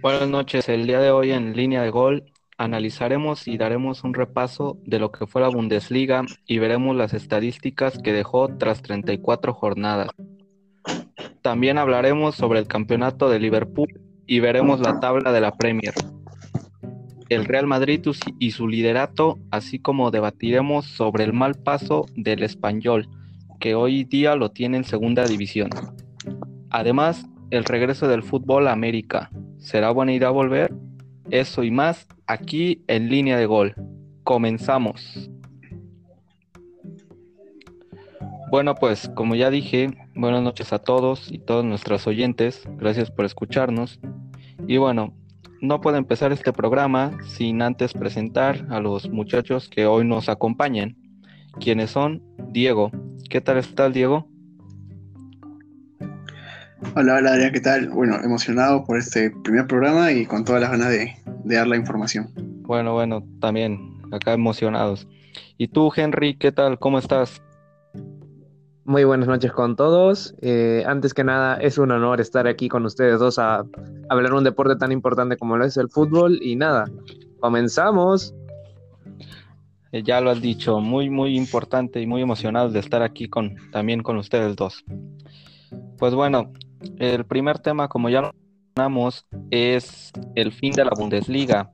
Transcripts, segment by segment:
Buenas noches. El día de hoy en línea de gol analizaremos y daremos un repaso de lo que fue la Bundesliga y veremos las estadísticas que dejó tras 34 jornadas. También hablaremos sobre el campeonato de Liverpool y veremos la tabla de la Premier. El Real Madrid y su liderato, así como debatiremos sobre el mal paso del español, que hoy día lo tiene en segunda división. Además, el regreso del fútbol a América. ¿Será buena idea volver? Eso y más aquí en línea de gol. Comenzamos. Bueno, pues como ya dije, buenas noches a todos y todos nuestros oyentes. Gracias por escucharnos. Y bueno, no puedo empezar este programa sin antes presentar a los muchachos que hoy nos acompañan, quienes son Diego. ¿Qué tal estás, Diego? Hola, hola Adrián, ¿qué tal? Bueno, emocionado por este primer programa y con todas las ganas de, dar la información. Bueno, bueno, también acá emocionados. ¿Y tú, Henry, qué tal? ¿Cómo estás? Muy buenas noches con todos. Eh, antes que nada, es un honor estar aquí con ustedes dos a, hablar de un deporte tan importante como lo es el fútbol. Y nada, comenzamos. Eh, ya lo has dicho, muy, muy importante y muy emocionados de estar aquí con, también con ustedes dos. Pues bueno, el primer tema, como ya lo mencionamos, es el fin de la Bundesliga.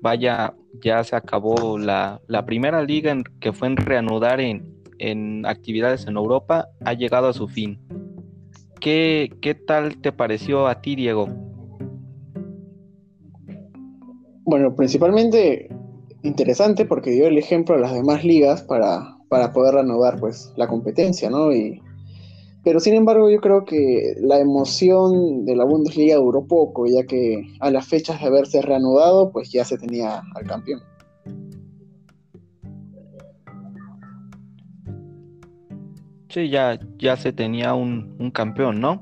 Vaya, ya se acabó la, primera liga en, que fue en reanudar en, en, actividades en Europa, ha llegado a su fin. ¿Qué, ¿Qué tal te pareció a ti, Diego? Bueno, principalmente interesante porque dio el ejemplo a las demás ligas para, para poder reanudar pues la competencia, ¿no? Y pero sin embargo, yo creo que la emoción de la Bundesliga duró poco, ya que a las fechas de haberse reanudado, pues ya se tenía al campeón. Sí, ya, ya se tenía un, campeón, ¿no?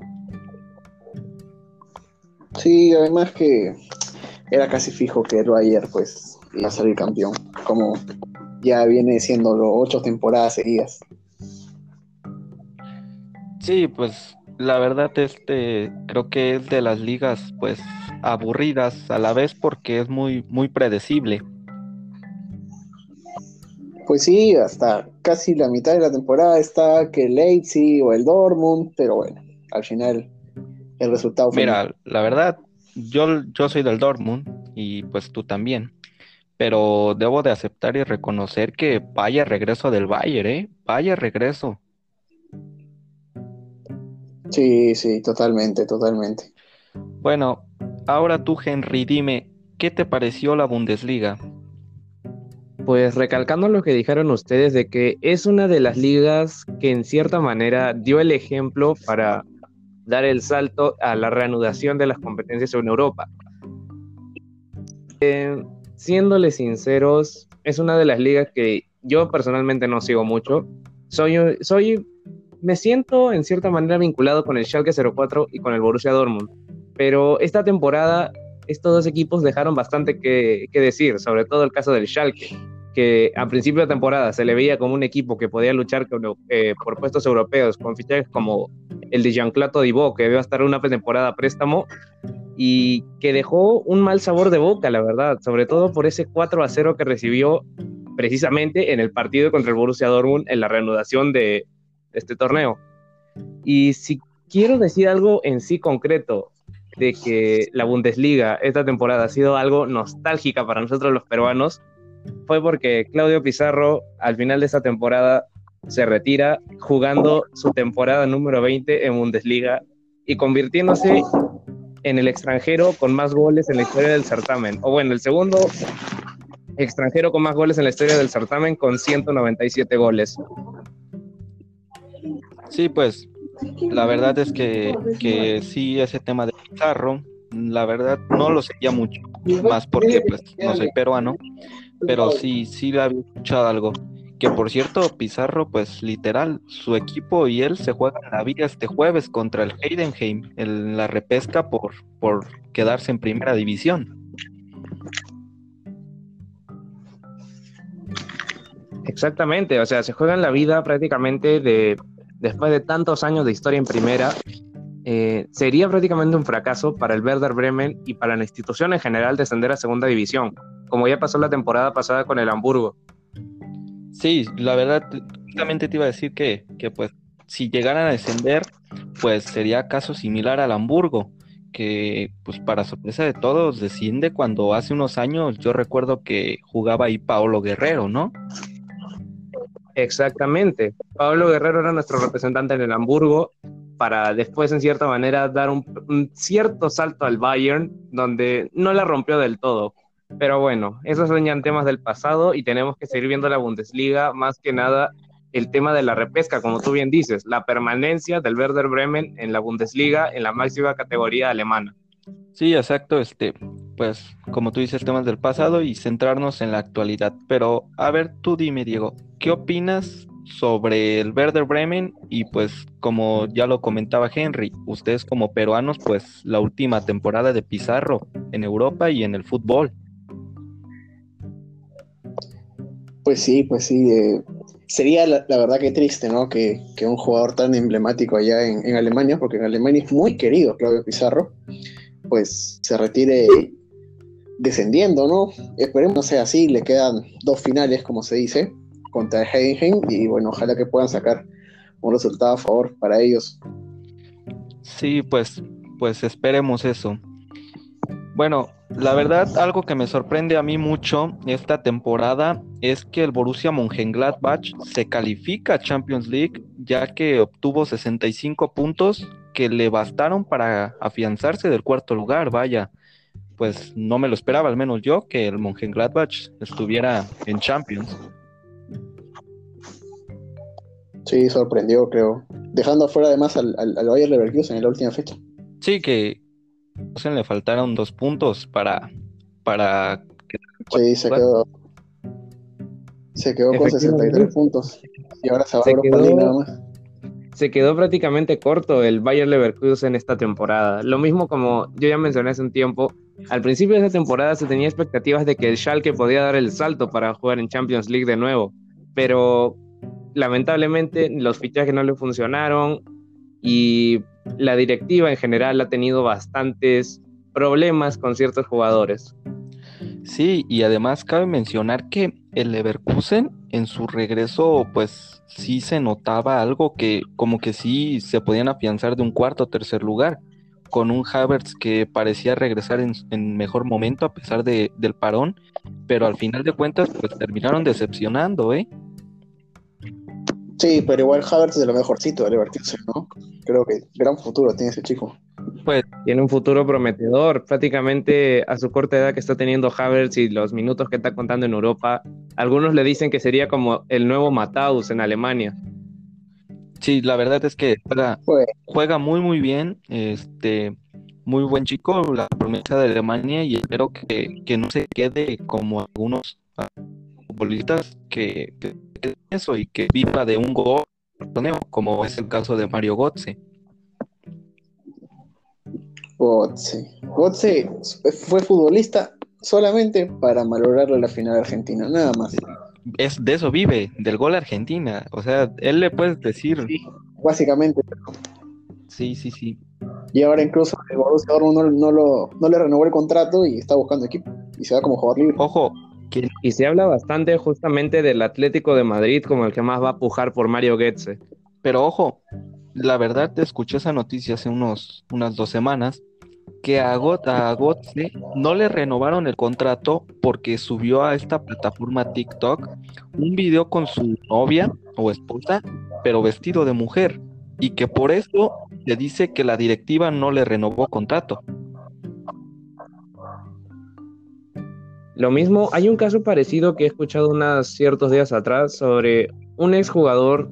Sí, además que era casi fijo que el pues iba a salir campeón, como ya viene siendo ocho temporadas seguidas. Sí, pues la verdad este creo que es de las ligas pues aburridas a la vez porque es muy muy predecible. Pues sí, hasta casi la mitad de la temporada está que el Leipzig o el Dortmund, pero bueno, al final el resultado fue Mira, la verdad yo yo soy del Dortmund y pues tú también. Pero debo de aceptar y reconocer que vaya regreso del Bayern, ¿eh? Vaya regreso. Sí, sí, totalmente, totalmente. Bueno, ahora tú, Henry, dime, ¿qué te pareció la Bundesliga? Pues recalcando lo que dijeron ustedes de que es una de las ligas que en cierta manera dio el ejemplo para dar el salto a la reanudación de las competencias en Europa. Eh, siéndole sinceros, es una de las ligas que yo personalmente no sigo mucho. Soy, soy me siento en cierta manera vinculado con el Schalke 04 y con el Borussia Dortmund, pero esta temporada estos dos equipos dejaron bastante que, decir, sobre todo el caso del Schalke, que a principio de temporada se le veía como un equipo que podía luchar eh, por puestos europeos con fichajes como el de Jean-Claude Todibo, que debe estar una temporada préstamo, y que dejó un mal sabor de boca, la verdad, sobre todo por ese 4 a 0 que recibió precisamente en el partido contra el Borussia Dortmund en la reanudación de, este torneo. Y si quiero decir algo en sí concreto de que la Bundesliga esta temporada ha sido algo nostálgica para nosotros los peruanos, fue porque Claudio Pizarro al final de esta temporada se retira jugando su temporada número 20 en Bundesliga y convirtiéndose en el extranjero con más goles en la historia del certamen. O bueno, el segundo extranjero con más goles en la historia del certamen con 197 goles. Sí, pues la verdad es que, que sí, ese tema de Pizarro, la verdad no lo seguía mucho, más porque pues no soy peruano, pero sí, sí le había escuchado algo. Que por cierto, Pizarro, pues literal, su equipo y él se juegan la vida este jueves contra el Heidenheim en la repesca por, por quedarse en primera división. Exactamente, o sea, se juegan la vida prácticamente de después de tantos años de historia en primera, eh, sería prácticamente un fracaso para el Werder Bremen y para la institución en general descender a segunda división, como ya pasó la temporada pasada con el Hamburgo. Sí, la verdad, justamente te iba a decir que, que pues si llegaran a descender, pues sería caso similar al Hamburgo, que pues para sorpresa de todos desciende cuando hace unos años yo recuerdo que jugaba ahí Paolo Guerrero, ¿no? Exactamente. Pablo Guerrero era nuestro representante en el Hamburgo para después, en cierta manera, dar un, cierto salto al Bayern, donde no la rompió del todo. Pero bueno, esos son ya temas del pasado y tenemos que seguir viendo la Bundesliga, más que nada el tema de la repesca, como tú bien dices, la permanencia del Werder Bremen en la Bundesliga, en la máxima categoría alemana. Sí, exacto, este, pues como tú dices, temas del pasado y centrarnos en la actualidad. Pero a ver, tú dime, Diego, ¿qué opinas sobre el Werder Bremen? Y pues como ya lo comentaba Henry, ustedes como peruanos, pues la última temporada de Pizarro en Europa y en el fútbol. Pues sí, pues sí. Eh, sería la, verdad que triste, ¿no? Que, un jugador tan emblemático allá en, en, Alemania, porque en Alemania es muy querido Claudio Pizarro, pues se retire descendiendo, ¿no? Esperemos sea así, le quedan dos finales, como se dice, contra Heidenheim, y bueno, ojalá que puedan sacar un resultado a favor para ellos. Sí, pues, pues esperemos eso. Bueno, la verdad, algo que me sorprende a mí mucho esta temporada es que el Borussia Mönchengladbach se califica a Champions League ya que obtuvo 65 puntos que le bastaron para afianzarse del cuarto lugar, vaya. Pues no me lo esperaba, al menos yo, que el Mönchengladbach estuviera en Champions. Sí, sorprendió, creo. Dejando afuera además al, al, al Bayer Leverkusen en la última fecha. Sí, que le faltaron dos puntos para, para Sí, se quedó. Se quedó con 63 puntos. Y ahora se va a Europa nada más se quedó prácticamente corto el Bayer Leverkusen esta temporada. Lo mismo como yo ya mencioné hace un tiempo, al principio de esa temporada se tenía expectativas de que el Schalke podía dar el salto para jugar en Champions League de nuevo, pero lamentablemente los fichajes no le funcionaron y la directiva en general ha tenido bastantes problemas con ciertos jugadores. Sí, y además cabe mencionar que el Leverkusen en su regreso, pues sí se notaba algo que como que sí se podían afianzar de un cuarto o tercer lugar, con un Havertz que parecía regresar en, mejor momento a pesar de, del parón, pero al final de cuentas pues terminaron decepcionando, ¿eh? Sí, pero igual Havertz es de lo mejorcito de Leverkusen, ¿no? Creo que gran futuro tiene ese chico. Pues tiene un futuro prometedor. Prácticamente a su corta edad que está teniendo Havertz y los minutos que está contando en Europa, algunos le dicen que sería como el nuevo Mataus en Alemania. Sí, la verdad es que juega, muy muy bien, este muy buen chico, la promesa de Alemania y espero que, no se quede como algunos futbolistas que, que, eso y que viva de un gol como es el caso de Mario Götze. Götze. Götze fue futbolista solamente para malograrle la final argentina, nada más. Es de eso vive, del gol Argentina. O sea, él le puedes decir. básicamente. Sí, sí, sí. Y ahora incluso el Borussia Dortmund no, lo, no le renovó el contrato y está buscando equipo. Y se va como jugador libre. Ojo, y se habla bastante justamente del Atlético de Madrid como el que más va a pujar por Mario Goetze. Pero ojo, la verdad te escuché esa noticia hace unos, unas dos semanas que a, Götze no le renovaron el contrato porque subió a esta plataforma TikTok un video con su novia o esposa, pero vestido de mujer, y que por eso le dice que la directiva no le renovó contrato. Lo mismo, hay un caso parecido que he escuchado unos ciertos días atrás sobre un exjugador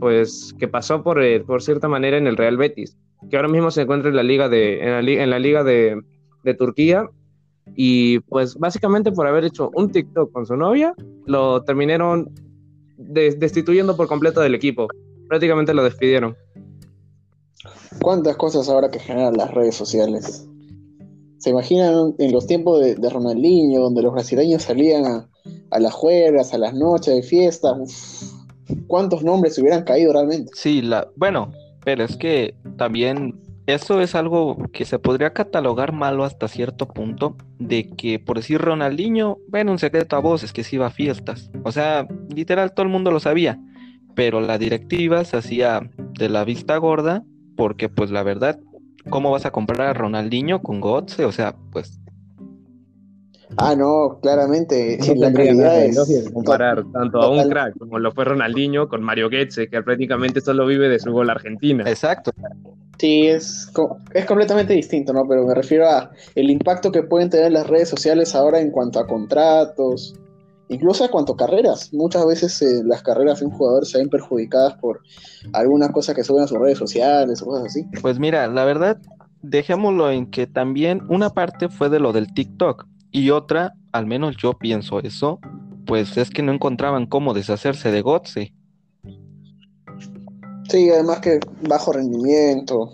pues que pasó por, eh, por cierta manera en el Real Betis, que ahora mismo se encuentra en la liga de en la, liga de, Turquía y pues básicamente por haber hecho un TikTok con su novia lo terminaron destituyendo por completo del equipo. Prácticamente lo despidieron. ¿Cuántas cosas ahora que generan las redes sociales? ¿Se imaginan en los tiempos de, Ronaldinho, donde los brasileños salían a, las juegas, a las noches de fiesta? ¿Cuántos nombres hubieran caído realmente? Sí, la, bueno, pero es que también eso es algo que se podría catalogar malo hasta cierto punto, de que por decir Ronaldinho, bueno, un secreto a voces que se iba a fiestas. O sea, literal todo el mundo lo sabía, pero la directiva se hacía de la vista gorda porque pues la verdad, ¿cómo vas a comprar a Ronaldinho con Gotze? O sea, pues... Ah, no, claramente. No la realidad es comparar tanto a un crack como lo fue Ronaldinho con Mario Götze, que prácticamente solo vive de su gol argentina. Exacto. Sí, es, es completamente distinto, ¿no? Pero me refiero a el impacto que pueden tener las redes sociales ahora en cuanto a contratos, incluso a cuanto carreras. Muchas veces eh, las carreras de un jugador se ven perjudicadas por alguna cosa que suben a sus redes sociales o cosas así. Pues mira, la verdad, dejémoslo en que también una parte fue de lo del TikTok y otra, al menos yo pienso eso, pues es que no encontraban cómo deshacerse de Gotze. Sí, además que bajo rendimiento,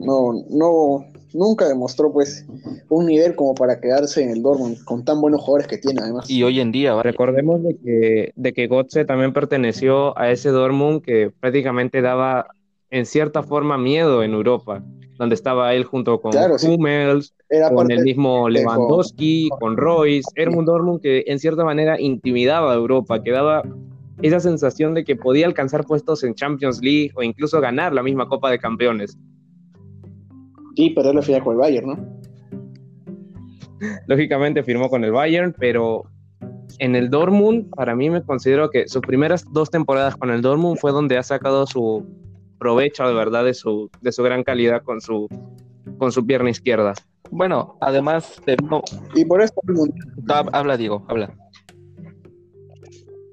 no, no, nunca demostró pues un nivel como para quedarse en el Dortmund con tan buenos jugadores que tiene además. Y hoy en día, vaya, Recordemos de que, de que Götze también perteneció a ese Dortmund que prácticamente daba en cierta forma miedo en Europa, donde estaba él junto con Claro, sí. Hummels, Era con el mismo Lewandowski, con Royce, era un Dortmund que en cierta manera intimidaba a Europa, que daba esa sensación de que podía alcanzar puestos en Champions League o incluso ganar la misma Copa de Campeones. Y perder la final con el Bayern, ¿no? Lógicamente firmó con el Bayern, pero en el Dortmund, para mí me considero que sus primeras dos temporadas con el Dortmund fue donde ha sacado su provecho de verdad de su, de su gran calidad con su, con su pierna izquierda. bueno, además, de- no, Y por eso hab- habla Diego, habla.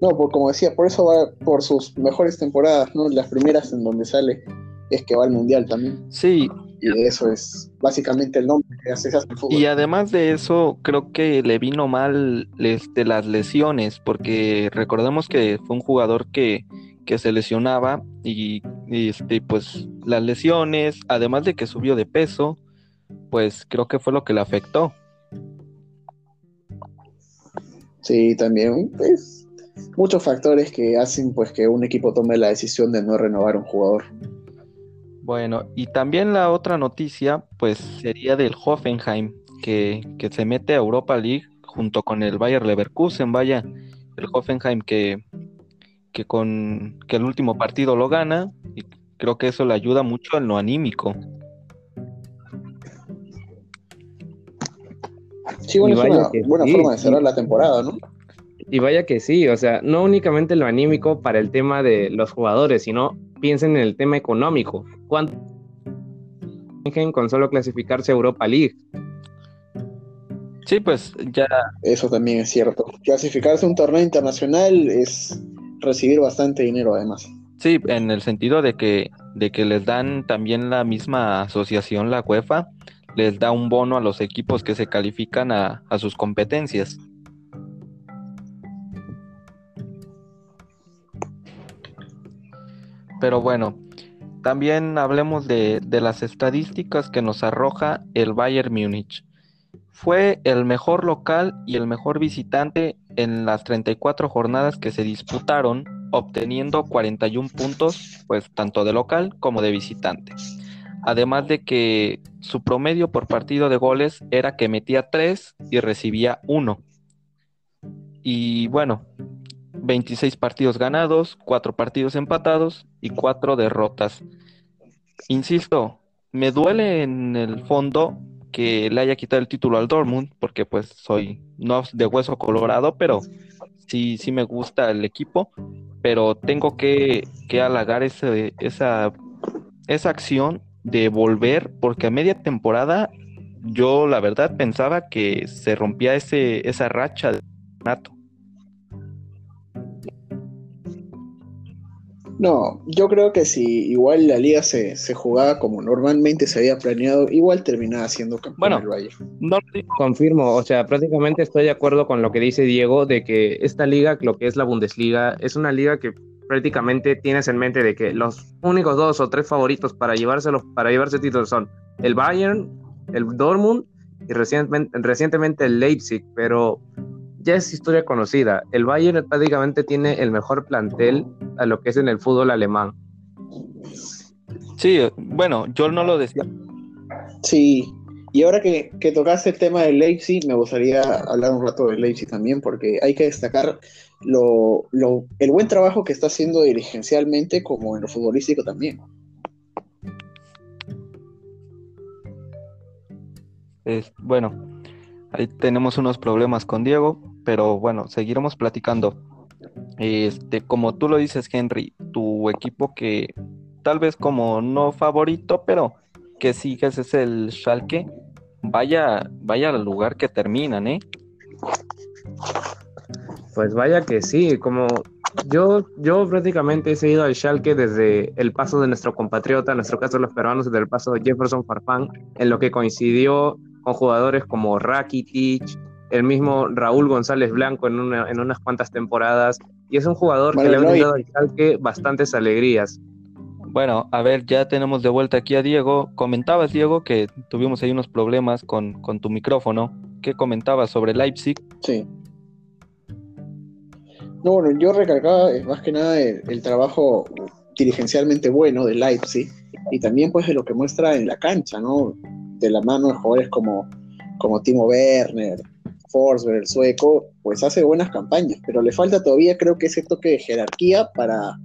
No, por, como decía, por eso va por sus mejores temporadas, ¿no? Las primeras en donde sale es que va al mundial también. Sí, Y eso es básicamente el nombre que hace, el fútbol. y además de eso, creo que le vino mal este, las lesiones, porque recordemos que fue un jugador que, que se lesionaba y, y, este, pues las lesiones, además de que subió de peso, pues creo que fue lo que le afectó. Sí, también es muchos factores que hacen pues que un equipo tome la decisión de no renovar un jugador. Bueno, y también la otra noticia, pues sería del Hoffenheim, que, que se mete a Europa League junto con el Bayer Leverkusen, vaya, el Hoffenheim que, que con que el último partido lo gana, y creo que eso le ayuda mucho en lo anímico. Sí, bueno, es una buena sí, forma de sí. cerrar la temporada, ¿no? Y vaya que sí, o sea, no únicamente lo anímico para el tema de los jugadores, sino piensen en el tema económico. ¿Cuánto con solo clasificarse a Europa League? Sí, pues ya, Eso también es cierto. Clasificarse a un torneo internacional es recibir bastante dinero además. sí, en el sentido de que, de que les dan también la misma asociación, la UEFA, les da un bono a los equipos que se califican a, a sus competencias. Pero bueno, también hablemos de, de las estadísticas que nos arroja el Bayern Múnich. Fue el mejor local y el mejor visitante en las 34 jornadas que se disputaron, obteniendo 41 puntos, pues tanto de local como de visitante. Además de que su promedio por partido de goles era que metía 3 y recibía 1. Y bueno, 26 partidos ganados, 4 partidos empatados y 4 derrotas. Insisto, me duele en el fondo que le haya quitado el título al Dortmund, porque pues soy no de hueso colorado, pero sí, sí me gusta el equipo, pero tengo que, que halagar ese, esa, esa acción de volver, porque a media temporada yo la verdad pensaba que se rompía ese, esa racha de nato. No, yo creo que si igual la liga se, se jugaba como normalmente se había planeado, igual terminaba siendo campeón Bueno. el Bayern. No lo digo Confirmo, o sea, prácticamente estoy de acuerdo con lo que dice Diego de que esta liga, lo que es la Bundesliga, es una liga que prácticamente tienes en mente de que los únicos dos o tres favoritos para llevárselos, para llevarse títulos son el Bayern, el Dortmund y recientemente, recientemente el Leipzig, pero ya es historia conocida. El Bayern prácticamente tiene el mejor plantel a lo que es en el fútbol alemán. Sí, bueno, yo no lo decía Sí, y ahora que, que tocaste el tema del Leipzig, me gustaría hablar un rato del Leipzig también, porque hay que destacar lo, lo, el buen trabajo que está haciendo dirigencialmente como en lo futbolístico también. bueno, ahí tenemos unos problemas con Diego, pero bueno, seguiremos platicando. Este, como tú lo dices, Henry, tu equipo que tal vez como no favorito, pero que sigues es el Schalke. Vaya, vaya al lugar que terminan, ¿eh? Pues vaya que sí, como yo, yo prácticamente he seguido al Schalke desde el paso de nuestro compatriota, en nuestro caso los peruanos, desde el paso de Jefferson Farfán, en lo que coincidió con jugadores como Rakitic, el mismo Raúl González Blanco en, en unas cuantas temporadas, y es un jugador que le ha brindado al Schalke bastantes alegrías. Bueno, a ver, ya tenemos de vuelta aquí a Diego. Comentabas, Diego, que tuvimos ahí unos problemas con, con tu micrófono. ¿Qué comentabas sobre Leipzig? Sí. No, bueno, yo recalcaba eh, más que nada el, trabajo dirigencialmente bueno de Leipzig y también pues de lo que muestra en la cancha, ¿no? De la mano de jugadores como, como Timo Werner, Forsberg, el sueco, pues hace buenas campañas, pero le falta todavía creo que ese toque de jerarquía para,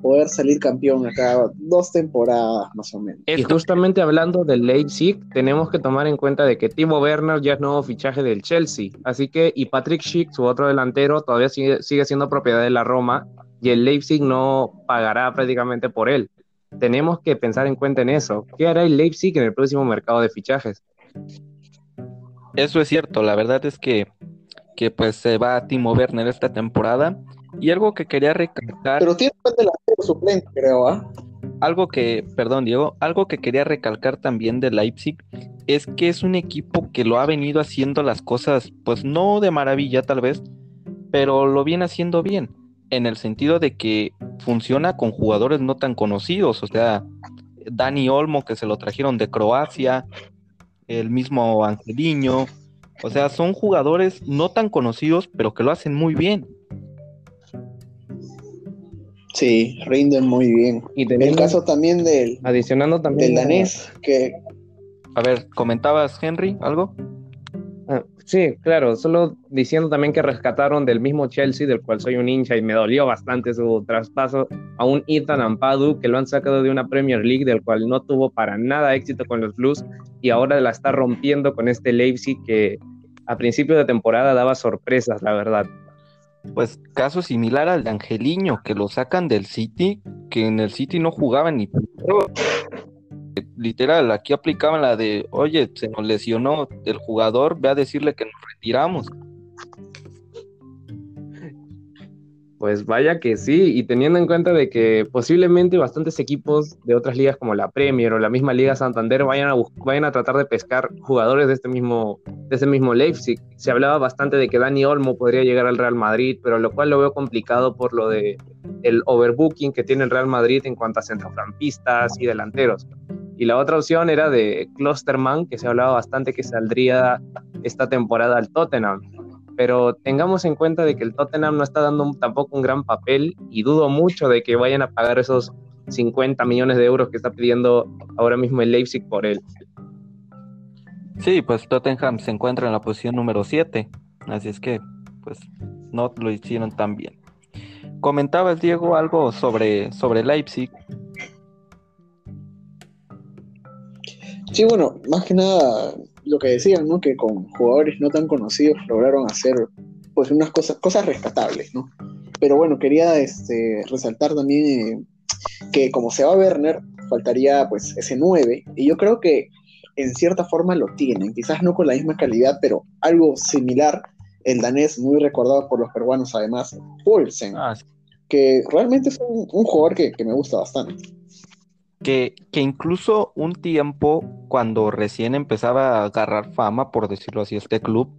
poder salir campeón acá dos temporadas más o menos. Y justamente hablando del Leipzig, tenemos que tomar en cuenta de que Timo Werner ya es nuevo fichaje del Chelsea, así que y Patrick Schick, su otro delantero, todavía sigue, sigue siendo propiedad de la Roma y el Leipzig no pagará prácticamente por él. Tenemos que pensar en cuenta en eso. ¿Qué hará el Leipzig en el próximo mercado de fichajes? Eso es cierto, la verdad es que, que pues se va Timo Werner esta temporada y algo que quería recalcar. Pero tiene un delantero suplente, creo, ¿ah? Algo que, perdón, Diego, algo que quería recalcar también de Leipzig es que es un equipo que lo ha venido haciendo las cosas, pues no de maravilla tal vez, pero lo viene haciendo bien, en el sentido de que funciona con jugadores no tan conocidos, o sea, Dani Olmo que se lo trajeron de Croacia, el mismo Angeliño, o sea, son jugadores no tan conocidos, pero que lo hacen muy bien. Sí, rinden muy bien. Y el caso también del, adicionando también del danés, que... A ver, ¿comentabas, Henry, algo? Sí, claro, solo diciendo también que rescataron del mismo Chelsea, del cual soy un hincha y me dolió bastante su traspaso, a un Ethan Ampadu, que lo han sacado de una Premier League, del cual no tuvo para nada éxito con los Blues, y ahora la está rompiendo con este Leipzig que a principio de temporada daba sorpresas, la verdad. Pues caso similar al de Angeliño, que lo sacan del City, que en el City no jugaban ni literal, aquí aplicaban la de, oye, se nos lesionó el jugador, ve a decirle que nos retiramos. Pues vaya que sí, y teniendo en cuenta de que posiblemente bastantes equipos de otras ligas como la Premier o la misma Liga Santander vayan a, vayan a tratar de pescar jugadores de este mismo de ese mismo Leipzig. Se hablaba bastante de que Dani Olmo podría llegar al Real Madrid, pero lo cual lo veo complicado por lo de el overbooking que tiene el Real Madrid en cuanto a centrocampistas y delanteros. Y la otra opción era de Klosterman, que se hablaba bastante que saldría esta temporada al Tottenham pero tengamos en cuenta de que el Tottenham no está dando tampoco un gran papel y dudo mucho de que vayan a pagar esos 50 millones de euros que está pidiendo ahora mismo el Leipzig por él. Sí, pues Tottenham se encuentra en la posición número 7, así es que pues no lo hicieron tan bien. Comentabas, Diego, algo sobre, sobre Leipzig. Sí, bueno, más que nada lo que decían, ¿no? Que con jugadores no tan conocidos lograron hacer pues unas cosas, cosas rescatables, ¿no? Pero bueno, quería este, resaltar también eh, que como se va a Werner, faltaría pues ese 9, y yo creo que en cierta forma lo tienen, quizás no con la misma calidad, pero algo similar, el danés, muy recordado por los peruanos además, Paulsen, ah, que realmente es un, jugador que, que me gusta bastante que, incluso un tiempo, cuando recién empezaba a agarrar fama, por decirlo así, este club,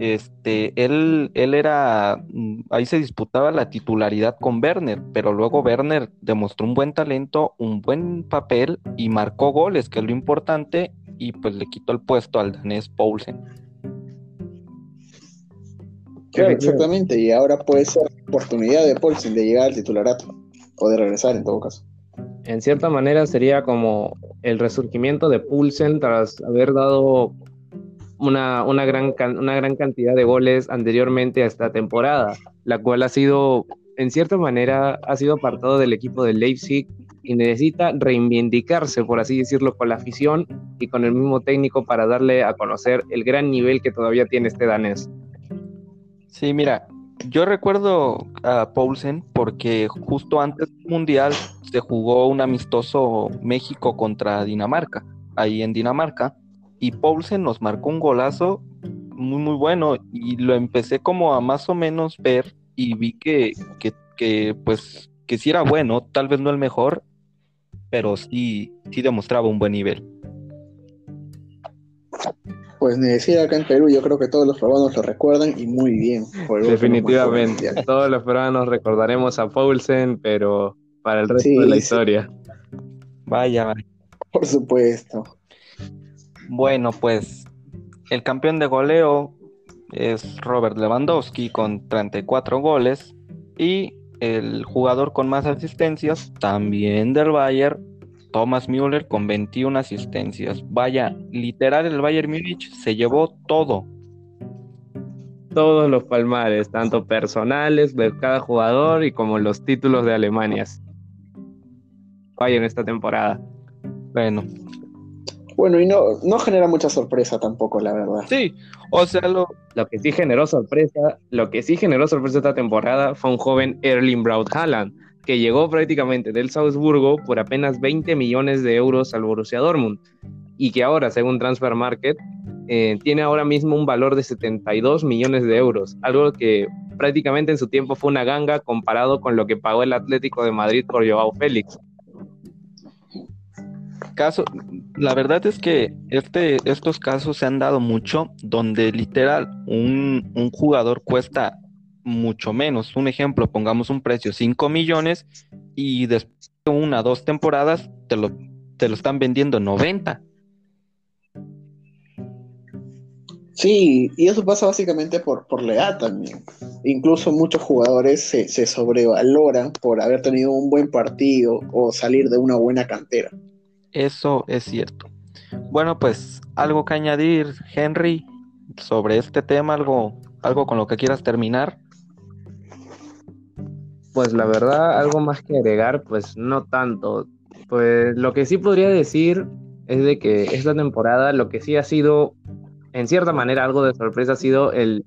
este, él, él era, mm, ahí se disputaba la titularidad con Werner, pero luego Werner demostró un buen talento, un buen papel y marcó goles, que es lo importante, y pues le quitó el puesto al danés Poulsen. Claro, exactamente, y ahora puede ser oportunidad de Poulsen de llegar al titularato, o de regresar en todo caso. En cierta manera sería como el resurgimiento de Pulsen tras haber dado una, una, gran, una gran cantidad de goles anteriormente a esta temporada, la cual ha sido, en cierta manera, ha sido apartado del equipo de Leipzig y necesita reivindicarse, por así decirlo, con la afición y con el mismo técnico para darle a conocer el gran nivel que todavía tiene este danés. Sí, mira, yo recuerdo a Paulsen porque justo antes del Mundial se jugó un amistoso México contra Dinamarca, ahí en Dinamarca, y Paulsen nos marcó un golazo muy, muy bueno y lo empecé como a más o menos ver y vi que, que, que pues, que sí era bueno, tal vez no el mejor, pero sí, sí demostraba un buen nivel. Pues ni decir acá en Perú, yo creo que todos los peruanos lo recuerdan y muy bien. Definitivamente, todos los peruanos recordaremos a Paulsen, pero para el resto de la historia. Vaya, vaya. Por supuesto. Bueno, pues el campeón de goleo es Robert Lewandowski con 34 goles y el jugador con más asistencias también del Bayern Thomas Müller con 21 asistencias. Vaya, literal el Bayern Múnich se llevó todo. Todos los palmares, tanto personales de cada jugador y como los títulos de Alemania. Bayern esta temporada. Bueno. Bueno, y no, no genera mucha sorpresa tampoco, la verdad. Sí, o sea, lo... lo que sí generó sorpresa, lo que sí generó sorpresa esta temporada fue un joven Erling Braut Haaland, que llegó prácticamente del Salzburgo por apenas 20 millones de euros al Borussia Dortmund y que ahora, según Transfer Market, eh, tiene ahora mismo un valor de 72 millones de euros, algo que prácticamente en su tiempo fue una ganga comparado con lo que pagó el Atlético de Madrid por Joao Félix. Caso, la verdad es que este, estos casos se han dado mucho donde literal un, un jugador cuesta mucho menos. Un ejemplo, pongamos un precio 5 millones y después de una, dos temporadas te lo, te lo están vendiendo 90. Sí, y eso pasa básicamente por, por la edad también. Incluso muchos jugadores se, se sobrevaloran por haber tenido un buen partido o salir de una buena cantera. Eso es cierto. Bueno, pues algo que añadir, Henry, sobre este tema, algo, algo con lo que quieras terminar. Pues la verdad, algo más que agregar, pues no tanto. Pues lo que sí podría decir es de que esta temporada lo que sí ha sido, en cierta manera, algo de sorpresa ha sido el,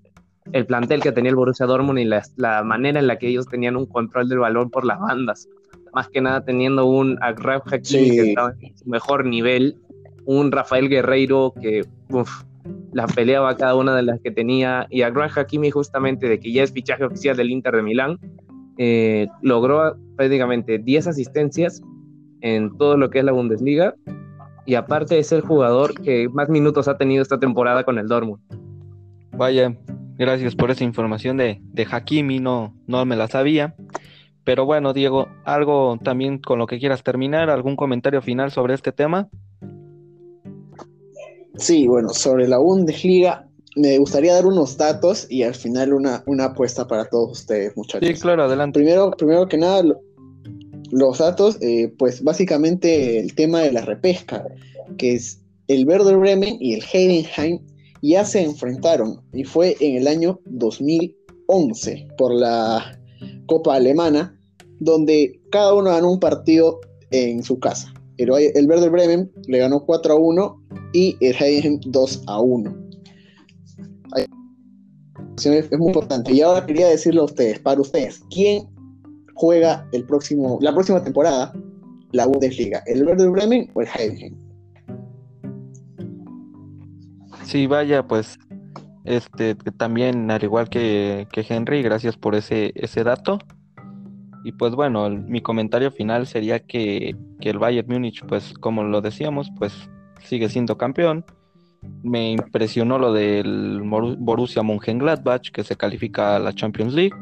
el plantel que tenía el Borussia Dortmund y la, la, manera en la que ellos tenían un control del balón por las bandas. Más que nada teniendo un Agraf Hakimi sí. que estaba en su mejor nivel, un Rafael Guerreiro que uf, la peleaba cada una de las que tenía, y Agraf Hakimi justamente de que ya es fichaje oficial del Inter de Milán, eh, logró prácticamente 10 asistencias en todo lo que es la Bundesliga y aparte es el jugador que más minutos ha tenido esta temporada con el Dortmund. Vaya, gracias por esa información de, de Hakimi, no, no me la sabía. Pero bueno, Diego, algo también con lo que quieras terminar, algún comentario final sobre este tema. Sí, bueno, sobre la Bundesliga, me gustaría dar unos datos y al final una, una apuesta para todos ustedes, muchachos. Sí, claro, adelante. Primero, primero que nada, lo, los datos, eh, pues básicamente el tema de la repesca, que es el Werder Bremen y el Heidenheim ya se enfrentaron y fue en el año 2011 por la Copa Alemana, donde cada uno ganó un partido en su casa. El, el Werder Bremen le ganó 4 a 1 y el Heidenheim 2 a 1 es muy importante. Y ahora quería decirle a ustedes, para ustedes, ¿quién juega el próximo, la próxima temporada la Bundesliga? ¿El Werder Bremen o el Heidenheim? Sí, vaya, pues este también al igual que, que Henry, gracias por ese, ese dato. Y pues bueno, mi comentario final sería que, que el Bayern Múnich, pues como lo decíamos, pues sigue siendo campeón me impresionó lo del Borussia Mönchengladbach que se califica a la Champions League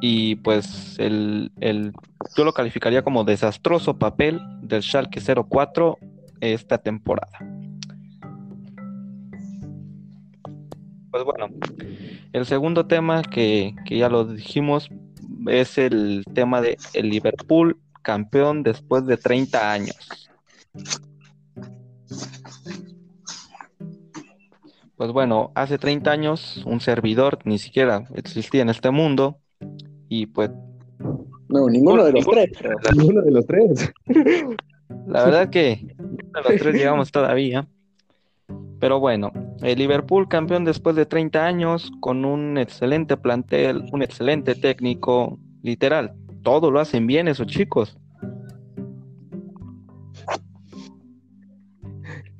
y pues el, el, yo lo calificaría como desastroso papel del Schalke 04 esta temporada. Pues bueno, el segundo tema que, que ya lo dijimos es el tema de el Liverpool campeón después de 30 años. Pues bueno, hace 30 años un servidor ni siquiera existía en este mundo y pues... No, ninguno de los tres. Ninguno de los tres. La verdad que los tres llegamos todavía. Pero bueno, el Liverpool campeón después de 30 años con un excelente plantel, un excelente técnico, literal. Todo lo hacen bien esos chicos.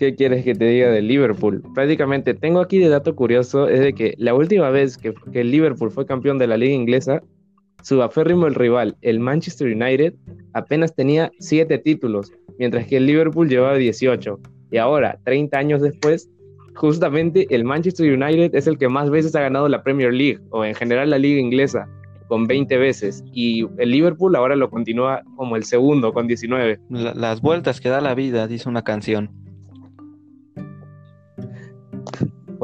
¿Qué quieres que te diga del Liverpool? Prácticamente tengo aquí de dato curioso es de que la última vez que, que Liverpool fue campeón de la liga inglesa, su aférrimo el rival, el Manchester United, apenas tenía 7 títulos, mientras que el Liverpool llevaba 18. Y ahora, 30 años después, justamente el Manchester United es el que más veces ha ganado la Premier League, o en general la liga inglesa, con 20 veces. Y el Liverpool ahora lo continúa como el segundo, con 19. La- las vueltas que da la vida, dice una canción.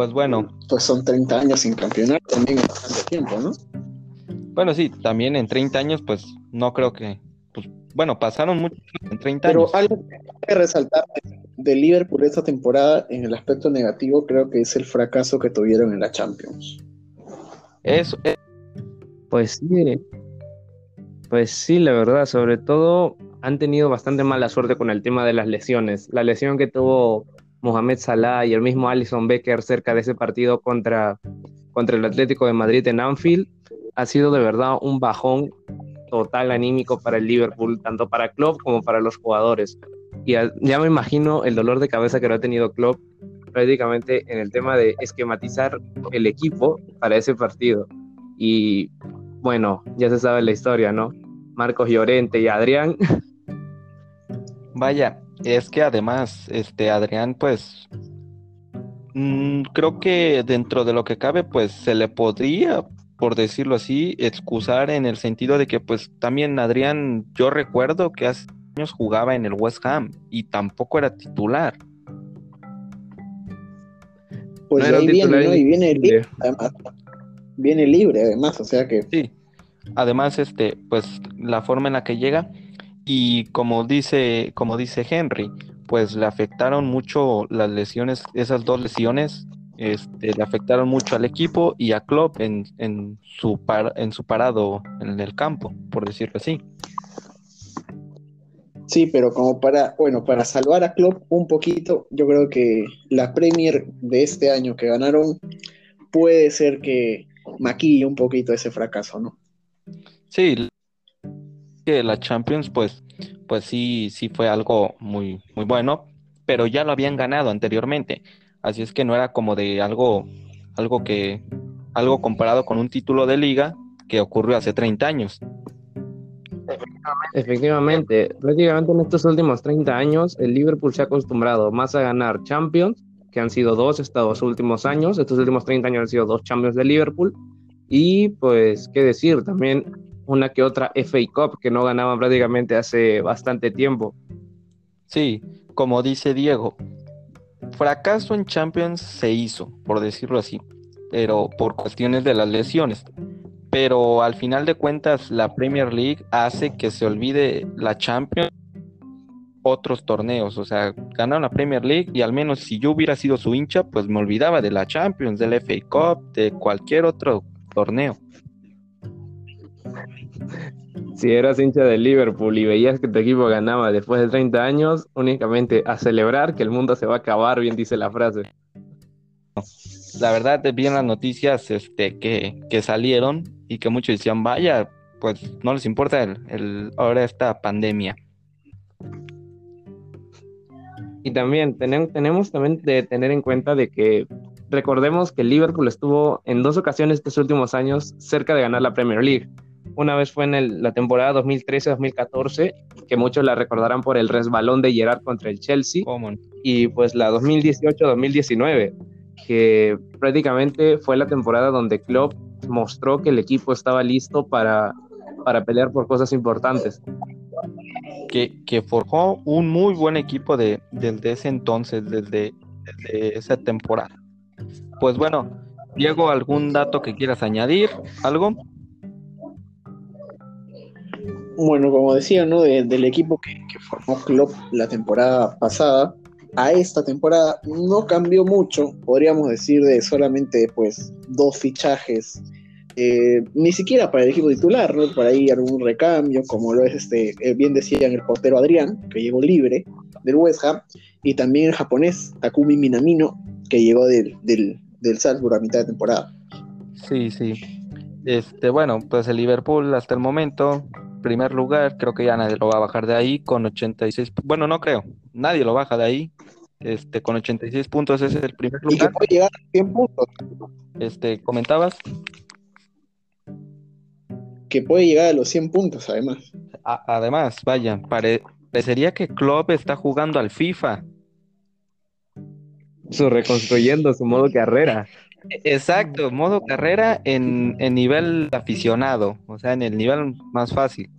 Pues bueno, Pues son 30 años sin campeonato, también es bastante tiempo, ¿no? bueno, sí, también en 30 años, pues no creo que. Pues, bueno, pasaron mucho en 30 Pero años. algo que hay que resaltar de Liverpool esta temporada en el aspecto negativo creo que es el fracaso que tuvieron en la Champions. Eso, eh, Pues sí. Pues sí, la verdad, sobre todo han tenido bastante mala suerte con el tema de las lesiones. La lesión que tuvo Mohamed Salah y el mismo Alison Becker cerca de ese partido contra, contra el Atlético de Madrid en Anfield ha sido de verdad un bajón total anímico para el Liverpool, tanto para Klopp como para los jugadores. Y ya me imagino el dolor de cabeza que lo ha tenido Klopp prácticamente en el tema de esquematizar el equipo para ese partido. Y bueno, ya se sabe la historia, ¿no? Marcos Llorente y Adrián, vaya, es que además, este Adrián, pues. mm, creo que dentro de lo que cabe, pues se le podría, por decirlo así, excusar en el sentido de que, pues también Adrián, yo recuerdo que hace años jugaba en el West Ham y tampoco era titular. Pues No ahí viene, ¿no? Y viene libre, además. Viene libre, además, o sea que Sí, además, este, pues la forma en la que llega y como dice, como dice Henry, pues le afectaron mucho las lesiones, esas dos lesiones, este, le afectaron mucho al equipo y a Klopp en, en su par- en su parado en el campo, por decirlo así. Sí, pero como para, bueno, para salvar a Klopp un poquito, yo creo que la Premier de este año que ganaron puede ser que maquille un poquito ese fracaso, ¿no? Sí, que la Champions, pues, pues sí, sí fue algo muy, muy bueno, pero ya lo habían ganado anteriormente, así es que no era como de algo, algo que, algo comparado con un título de liga que ocurrió hace 30 años. efectivamente, prácticamente en estos últimos 30 años, el Liverpool se ha acostumbrado más a ganar Champions, que han sido dos estos últimos años, estos últimos 30 años han sido dos Champions de Liverpool, y pues, qué decir, también una que otra FA Cup que no ganaban prácticamente hace bastante tiempo. Sí, como dice Diego, fracaso en Champions se hizo, por decirlo así, pero por cuestiones de las lesiones. Pero al final de cuentas, la Premier League hace que se olvide la Champions otros torneos, o sea, ganaron la Premier League y al menos si yo hubiera sido su hincha, pues me olvidaba de la Champions, del FA Cup, de cualquier otro torneo. Si eras hincha del Liverpool y veías que tu equipo ganaba después de 30 años, únicamente a celebrar que el mundo se va a acabar, bien dice la frase. La verdad, vi en las noticias este, que, que salieron y que muchos decían, vaya, pues no les importa el, el- ahora esta pandemia. Y también tenem- tenemos también de tener en cuenta de que recordemos que Liverpool estuvo en dos ocasiones estos últimos años cerca de ganar la Premier League. Una vez fue en el- la temporada 2013-2014, que muchos la recordarán por el resbalón de Gerrard contra el Chelsea, ¿Cómo? y pues la 2018-2019, que prácticamente fue la temporada donde Klopp mostró que el equipo estaba listo para, para pelear por cosas importantes. Que, que forjó un muy buen equipo de, desde ese entonces, desde, desde esa temporada. Pues bueno, Diego, ¿algún dato que quieras añadir? ¿Algo? Bueno, como decía, ¿no? del equipo que, que formó Klopp la temporada pasada, a esta temporada no cambió mucho, podríamos decir de solamente pues dos fichajes, eh, ni siquiera para el equipo titular, ¿no? Por ahí algún recambio, como lo es este, eh, bien decían el portero Adrián, que llegó libre del West Ham, y también el japonés Takumi Minamino, que llegó del, del, del Salzburg a mitad de temporada. Sí, sí. Este, bueno, pues el Liverpool hasta el momento primer lugar, creo que ya nadie lo va a bajar de ahí con 86, bueno, no creo, nadie lo baja de ahí. Este, con 86 puntos ese es el primer lugar. Y que puede llegar a 100 puntos. Este, comentabas que puede llegar a los 100 puntos además. además, vaya, parecería que Klopp está jugando al FIFA. Su reconstruyendo su modo carrera. Exacto, modo carrera en, nivel aficionado, o sea, en el nivel más fácil.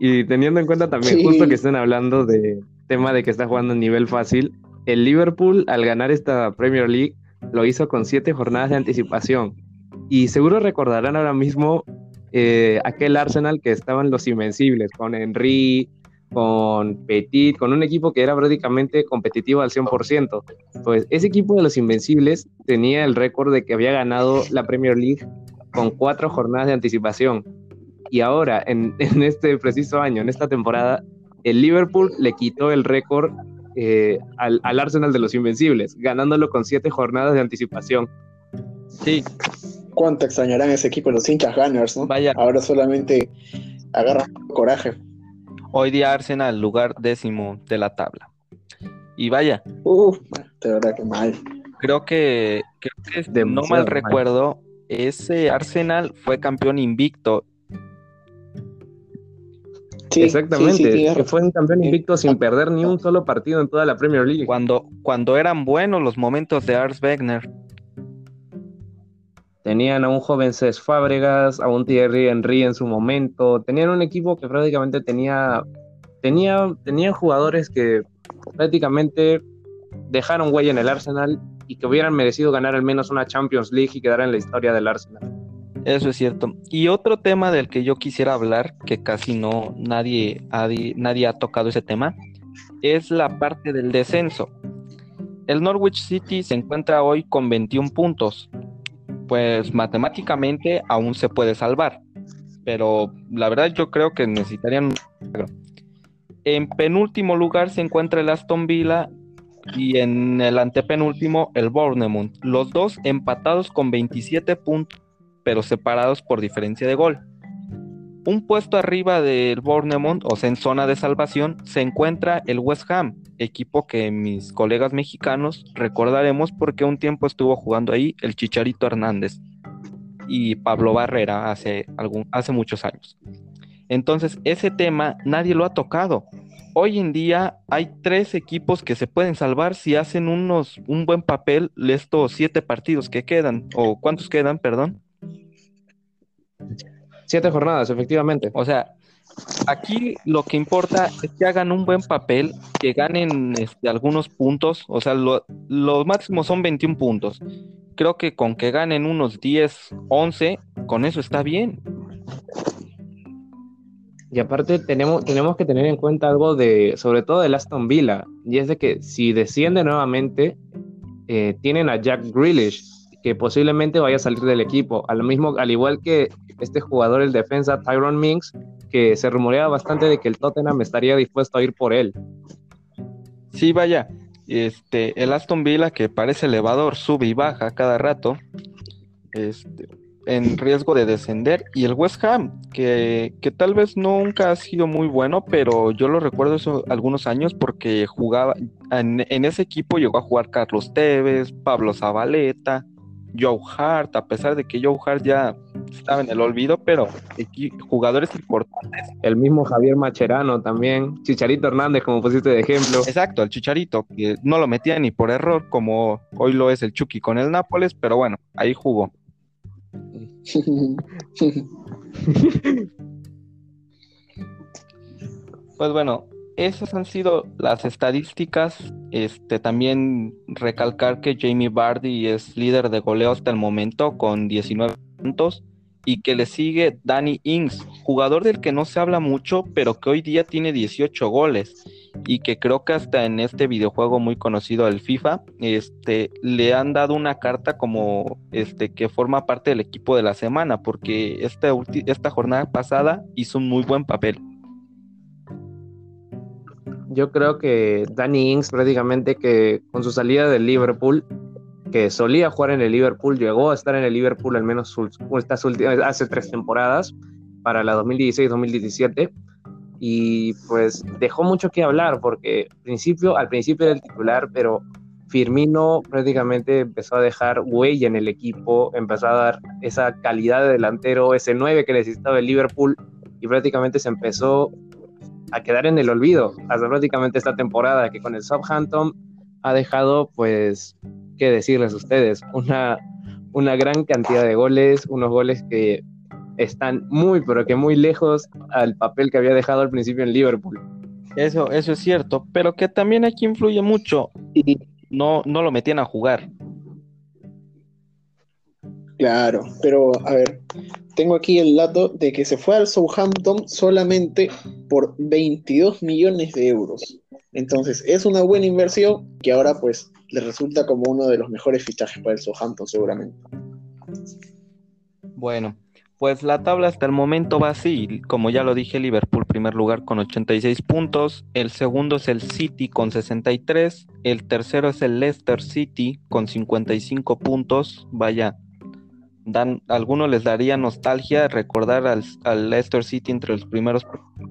Y teniendo en cuenta también, justo que estén hablando de tema de que está jugando en nivel fácil, el Liverpool al ganar esta Premier League lo hizo con siete jornadas de anticipación. Y seguro recordarán ahora mismo eh, aquel Arsenal que estaban los invencibles, con Henry, con Petit, con un equipo que era prácticamente competitivo al 100%. Pues ese equipo de los Invencibles tenía el récord de que había ganado la Premier League con cuatro jornadas de anticipación. Y ahora, en, este preciso año, en esta temporada, el Liverpool le quitó el récord eh, al, Arsenal de los Invencibles, ganándolo con siete jornadas de anticipación. Sí. ¿Cuánto extrañarán ese equipo los hinchas Gunners, no? Vaya. Ahora solamente agarran coraje. Hoy día Arsenal, lugar décimo de la tabla. Y vaya. Uf, de verdad que mal. Creo que, creo que no mal, recuerdo, ese Arsenal fue campeón invicto. Sí, Exactamente, que fue un campeón invicto sin perder ni un solo partido en toda la Premier League. Cuando, cuando eran buenos los momentos de Ars Wegner. Tenían a un joven Cés Fábregas, a un Thierry Henry en su momento. Tenían un equipo que prácticamente tenía, tenía, tenían jugadores que prácticamente dejaron huella en el Arsenal y que hubieran merecido ganar al menos una Champions League y quedar en la historia del Arsenal. Eso es cierto. Y otro tema del que yo quisiera hablar, que casi no nadie, nadie ha tocado ese tema, es la parte del descenso. El Norwich City se encuentra hoy con 21 puntos, pues matemáticamente aún se puede salvar. Pero la verdad yo creo que necesitarían En penúltimo lugar se encuentra el Aston Villa y en el antepenúltimo el Bournemouth. Los dos empatados con 27 puntos, pero separados por diferencia de gol. Un puesto arriba del Bournemouth, o sea, en zona de salvación, se encuentra el West Ham, equipo que mis colegas mexicanos recordaremos porque un tiempo estuvo jugando ahí el Chicharito Hernández y Pablo Barrera hace, algún, hace muchos años. Entonces, ese tema nadie lo ha tocado. Hoy en día hay tres equipos que se pueden salvar si hacen unos, un buen papel estos siete partidos que quedan, o cuántos quedan, perdón. Siete jornadas, efectivamente. O sea, aquí lo que importa es que hagan un buen papel, que ganen este, algunos puntos, o sea, los máximos son 21 puntos. Creo que con que ganen unos 10, 11, con eso está bien. Y aparte tenemos, tenemos que tener en cuenta algo de, sobre todo del Aston Villa, y es de que si desciende nuevamente, eh, tienen a Jack Grealish, que posiblemente vaya a salir del equipo, al mismo, al igual que este jugador, el defensa Tyron Minks, que se rumoreaba bastante de que el Tottenham estaría dispuesto a ir por él. Sí, vaya, este, el Aston Villa que parece elevador, sube y baja cada rato, este, en riesgo de descender, y el West Ham, que, que, tal vez nunca ha sido muy bueno, pero yo lo recuerdo eso algunos años porque jugaba, en, en ese equipo llegó a jugar Carlos Tevez, Pablo Zabaleta, Joe Hart, a pesar de que Joe Hart ya estaba en el olvido, pero jugadores importantes. El mismo Javier Macherano también, Chicharito Hernández, como pusiste de ejemplo. Exacto, el Chicharito, que no lo metía ni por error, como hoy lo es el Chucky con el Nápoles, pero bueno, ahí jugó. pues bueno, esas han sido las estadísticas. Este, también recalcar que Jamie Bardi es líder de goleo hasta el momento con 19 puntos y que le sigue Danny Ings, jugador del que no se habla mucho, pero que hoy día tiene 18 goles y que creo que hasta en este videojuego muy conocido del FIFA, este, le han dado una carta como este que forma parte del equipo de la semana, porque esta, esta jornada pasada hizo un muy buen papel. Yo creo que Danny Ings prácticamente que con su salida del Liverpool, que solía jugar en el Liverpool, llegó a estar en el Liverpool al menos estas últimas, hace tres temporadas, para la 2016-2017 y pues dejó mucho que hablar porque principio, al principio era el titular, pero Firmino prácticamente empezó a dejar huella en el equipo, empezó a dar esa calidad de delantero, ese 9 que necesitaba el Liverpool y prácticamente se empezó a quedar en el olvido hasta prácticamente esta temporada que con el Southampton ha dejado pues qué decirles a ustedes una una gran cantidad de goles, unos goles que están muy, pero que muy lejos al papel que había dejado al principio en Liverpool. Eso, eso es cierto, pero que también aquí influye mucho y no, no lo metían a jugar. Claro, pero a ver, tengo aquí el dato de que se fue al Southampton solamente por 22 millones de euros. Entonces, es una buena inversión que ahora pues le resulta como uno de los mejores fichajes para el Southampton seguramente. Bueno, pues la tabla hasta el momento va así, como ya lo dije, Liverpool primer lugar con 86 puntos, el segundo es el City con 63, el tercero es el Leicester City con 55 puntos, vaya, dan, algunos les daría nostalgia recordar al, Leicester City entre los primeros.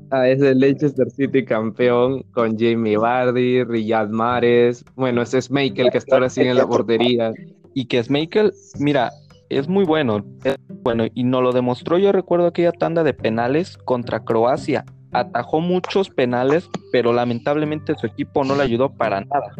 Ah, es el Leicester City campeón con Jamie Vardy, Riyad Mahrez, bueno, ese es Michael que está ahora sí en la portería. Y que es Michael, mira, es muy bueno, bueno, y nos lo demostró, yo recuerdo aquella tanda de penales contra Croacia. Atajó muchos penales, pero lamentablemente su equipo no le ayudó para nada.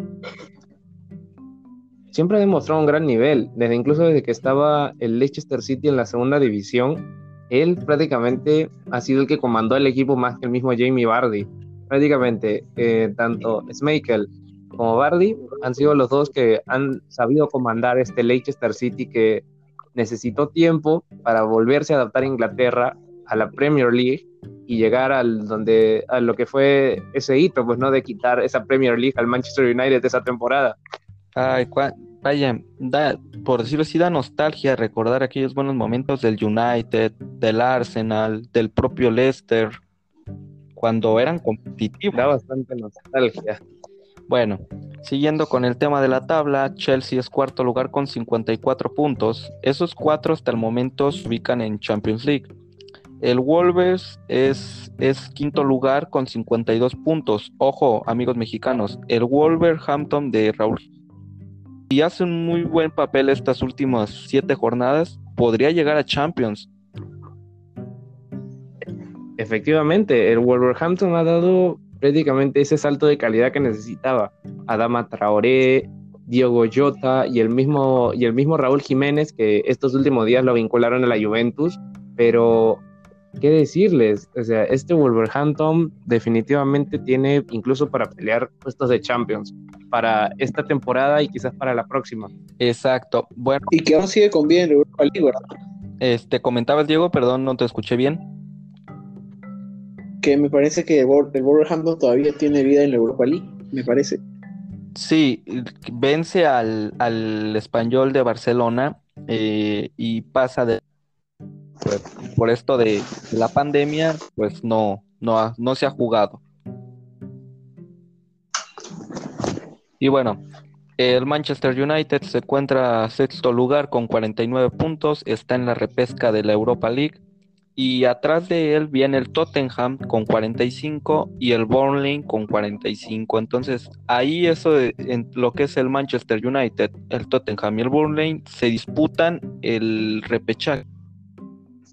Siempre ha demostrado un gran nivel, desde incluso desde que estaba el Leicester City en la segunda división, él prácticamente ha sido el que comandó el equipo más que el mismo Jamie Vardy. Prácticamente, eh, tanto Schmeichel como Vardy han sido los dos que han sabido comandar este Leicester City que necesitó tiempo para volverse a adaptar a Inglaterra, a la Premier League y llegar al donde a lo que fue ese hito, pues no de quitar esa Premier League al Manchester United esa temporada. Ay, vaya, da, por decirlo así, da nostalgia recordar aquellos buenos momentos del United, del Arsenal, del propio Leicester, cuando eran competitivos. Da bastante nostalgia. Bueno, siguiendo con el tema de la tabla, Chelsea es cuarto lugar con 54 puntos. Esos cuatro hasta el momento se ubican en Champions League. El Wolves es, es quinto lugar con 52 puntos. Ojo, amigos mexicanos, el Wolverhampton de Raúl. Si hace un muy buen papel estas últimas siete jornadas, podría llegar a Champions. Efectivamente, el Wolverhampton ha dado prácticamente ese salto de calidad que necesitaba. Adama Traoré, Diogo Jota y el mismo, y el mismo Raúl Jiménez, que estos últimos días lo vincularon a la Juventus, pero qué decirles, o sea, este Wolverhampton definitivamente tiene incluso para pelear puestos de Champions para esta temporada y quizás para la próxima. Exacto. Bueno. Y que aún sigue con bien Europa League, Este, comentabas Diego, perdón, no te escuché bien que me parece que el, Wolverhampton todavía tiene vida en la Europa League, me parece. Sí, vence al, al español de Barcelona eh, y pasa de pues, por esto de la pandemia, pues no, no, no se ha jugado. Y bueno, el Manchester United se encuentra sexto lugar con 49 puntos, está en la repesca de la Europa League y atrás de él viene el Tottenham con 45 y el Burnley con 45. Entonces, ahí eso de, en lo que es el Manchester United, el Tottenham y el Burnley se disputan el repechaje.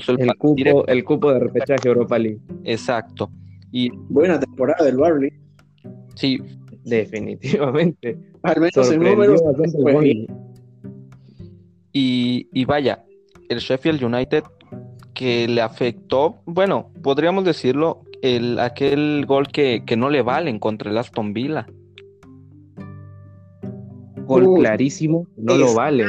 El, cupo, el cupo de repechaje Europa League. Exacto. Y buena temporada del Burnley. Sí, definitivamente. Al menos el número y, y vaya, el Sheffield United que le afectó, bueno, podríamos decirlo, el, aquel gol que, no le valen contra el Aston Villa. Gol clarísimo, no lo valen.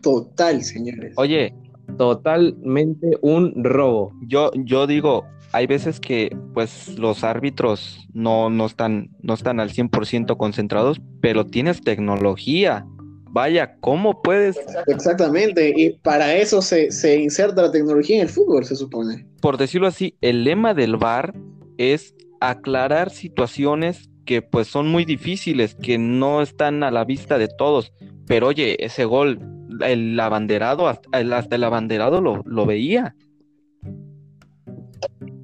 Total, señores. Oye, totalmente un robo. Yo, yo digo, hay veces que pues los árbitros no, no, están, no están al 100% concentrados, pero tienes tecnología. Vaya, ¿cómo puedes? Exactamente, y para eso se, se inserta la tecnología en el fútbol, se supone. Por decirlo así, el lema del VAR es aclarar situaciones que pues son muy difíciles, que no están a la vista de todos. Pero oye, ese gol, el abanderado, hasta el, hasta el abanderado lo, lo veía.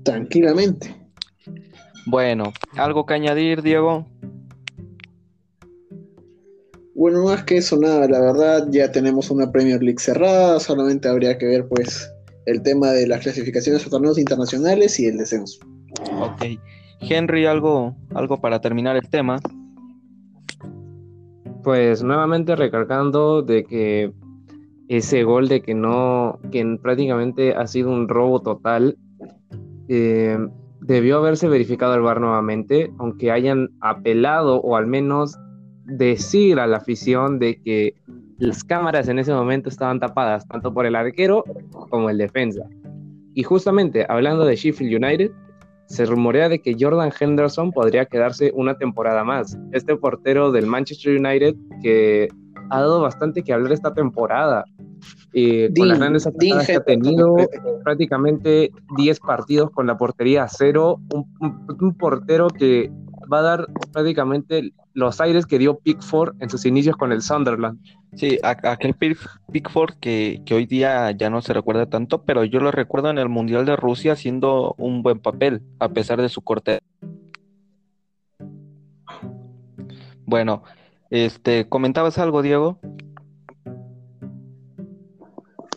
Tranquilamente. Bueno, ¿algo que añadir, Diego? Bueno, más que eso, nada, la verdad, ya tenemos una Premier League cerrada, solamente habría que ver, pues, el tema de las clasificaciones a torneos internacionales y el descenso. Ok. Henry, ¿algo, algo para terminar el tema? Pues nuevamente recargando de que ese gol de que no, que prácticamente ha sido un robo total, eh, debió haberse verificado el VAR nuevamente, aunque hayan apelado o al menos decir a la afición de que las cámaras en ese momento estaban tapadas tanto por el arquero como el defensa. Y justamente hablando de Sheffield United, se rumorea de que Jordan Henderson podría quedarse una temporada más. Este portero del Manchester United que ha dado bastante que hablar esta temporada. Eh, con las grandes atajadas que ha tenido, prácticamente 10 partidos con la portería a cero, un, un, un, portero que va a dar prácticamente los aires que dio Pickford en sus inicios con el Sunderland. Sí, aquel Pickford que, que, hoy día ya no se recuerda tanto, pero yo lo recuerdo en el Mundial de Rusia haciendo un buen papel, a pesar de su corte. Bueno, este, ¿comentabas algo, Diego?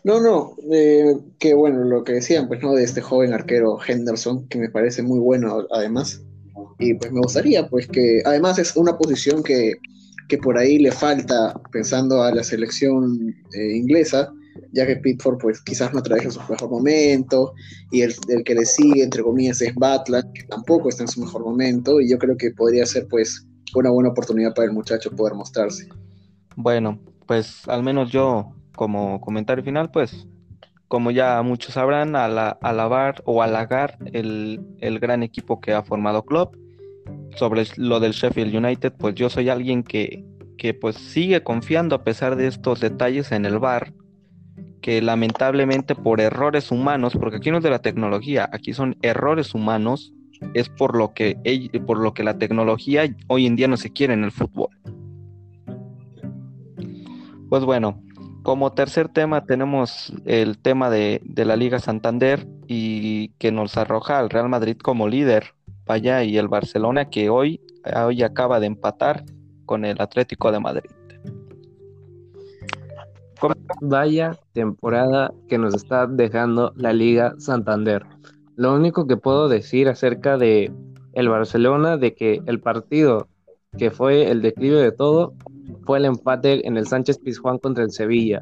No, no, eh, que bueno, lo que decían, pues, ¿no? De este joven arquero Henderson, que me parece muy bueno, además. Y pues me gustaría, pues, que además es una posición que, que por ahí le falta, pensando a la selección eh, inglesa, ya que Pitford, pues, quizás no atraviesa su mejor momento, y el, el, que le sigue, entre comillas, es Batland, que tampoco está en su mejor momento, y yo creo que podría ser, pues, una buena oportunidad para el muchacho poder mostrarse. Bueno, pues al menos yo como comentario final, pues como ya muchos sabrán, a la, alabar o halagar el, el, gran equipo que ha formado Club. Sobre lo del Sheffield United, pues yo soy alguien que, que pues sigue confiando a pesar de estos detalles en el bar, que lamentablemente por errores humanos, porque aquí no es de la tecnología, aquí son errores humanos, es por lo que, por lo que la tecnología hoy en día no se quiere en el fútbol. Pues bueno, como tercer tema tenemos el tema de, de, la Liga Santander y que nos arroja al Real Madrid como líder, vaya, y el Barcelona que hoy, hoy acaba de empatar con el Atlético de Madrid. Vaya temporada que nos está dejando la Liga Santander. Lo único que puedo decir acerca de el Barcelona, de que el partido que fue el declive de todo, fue el empate en el Sánchez Pizjuán contra el Sevilla.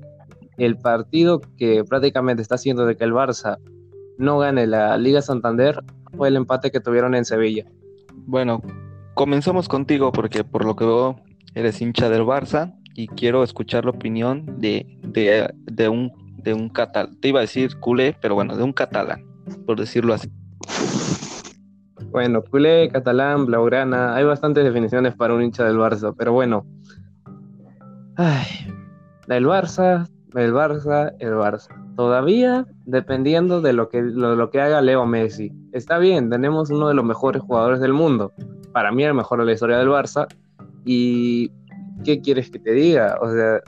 El partido que prácticamente está haciendo de que el Barça no gane la Liga Santander fue el empate que tuvieron en Sevilla. Bueno, comenzamos contigo porque por lo que veo eres hincha del Barça y quiero escuchar la opinión de, de, un, de un catalán. Te iba a decir culé, pero bueno, de un catalán, por decirlo así. Bueno, culé, catalán, blaugrana, hay bastantes definiciones para un hincha del Barça, pero bueno. Ay, el Barça, el Barça, el Barça. Todavía dependiendo de lo que, lo, lo, que haga Leo Messi. Está bien, tenemos uno de los mejores jugadores del mundo. Para mí el mejor de la historia del Barça. Y ¿qué quieres que te diga? O sea,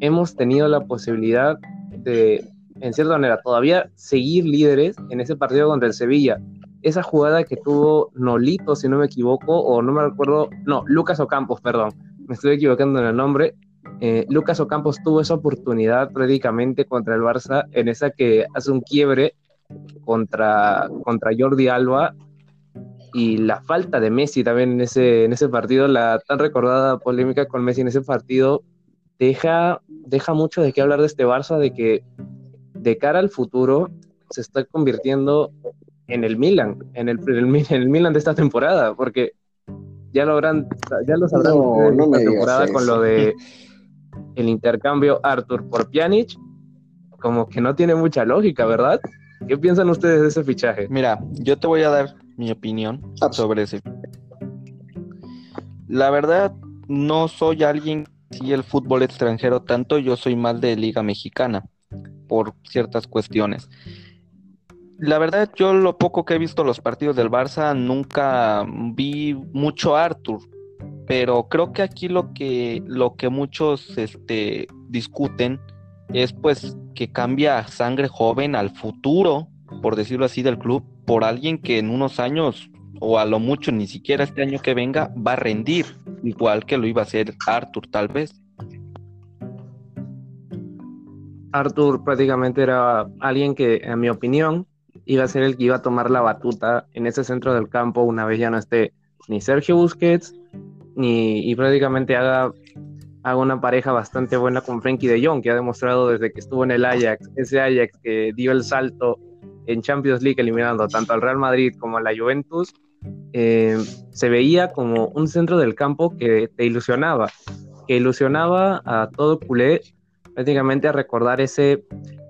hemos tenido la posibilidad de, en cierta manera, todavía seguir líderes en ese partido contra el Sevilla. Esa jugada que tuvo Nolito, si no me equivoco, o no me recuerdo, no, Lucas Ocampos, perdón, me estoy equivocando en el nombre. Eh, Lucas Ocampos tuvo esa oportunidad prácticamente contra el Barça, en esa que hace un quiebre contra, contra Jordi Alba y la falta de Messi también en ese, en ese partido, la tan recordada polémica con Messi en ese partido, deja, deja mucho de qué hablar de este Barça, de que de cara al futuro se está convirtiendo en el Milan, en el, en el, en el Milan de esta temporada, porque ya lo habrán, ya lo sabrán no, no esta temporada con lo de el intercambio Arthur por Pjanic como que no tiene mucha lógica, ¿verdad? ¿Qué piensan ustedes de ese fichaje? Mira, yo te voy a dar mi opinión sobre ese. La verdad, no soy alguien que sigue el fútbol extranjero tanto, yo soy más de Liga Mexicana por ciertas cuestiones. La verdad, yo lo poco que he visto los partidos del Barça, nunca vi mucho a Arthur, pero creo que aquí lo que, lo que muchos este, discuten es pues que cambia sangre joven al futuro, por decirlo así, del club, por alguien que en unos años, o a lo mucho ni siquiera este año que venga, va a rendir, igual que lo iba a hacer Arthur tal vez. Arthur prácticamente era alguien que, en mi opinión, iba a ser el que iba a tomar la batuta en ese centro del campo una vez ya no esté ni Sergio Busquets, ni y prácticamente haga, haga una pareja bastante buena con Frankie de Jong, que ha demostrado desde que estuvo en el Ajax, ese Ajax que dio el salto en Champions League eliminando tanto al Real Madrid como a la Juventus, eh, se veía como un centro del campo que te ilusionaba, que ilusionaba a todo culé prácticamente a recordar ese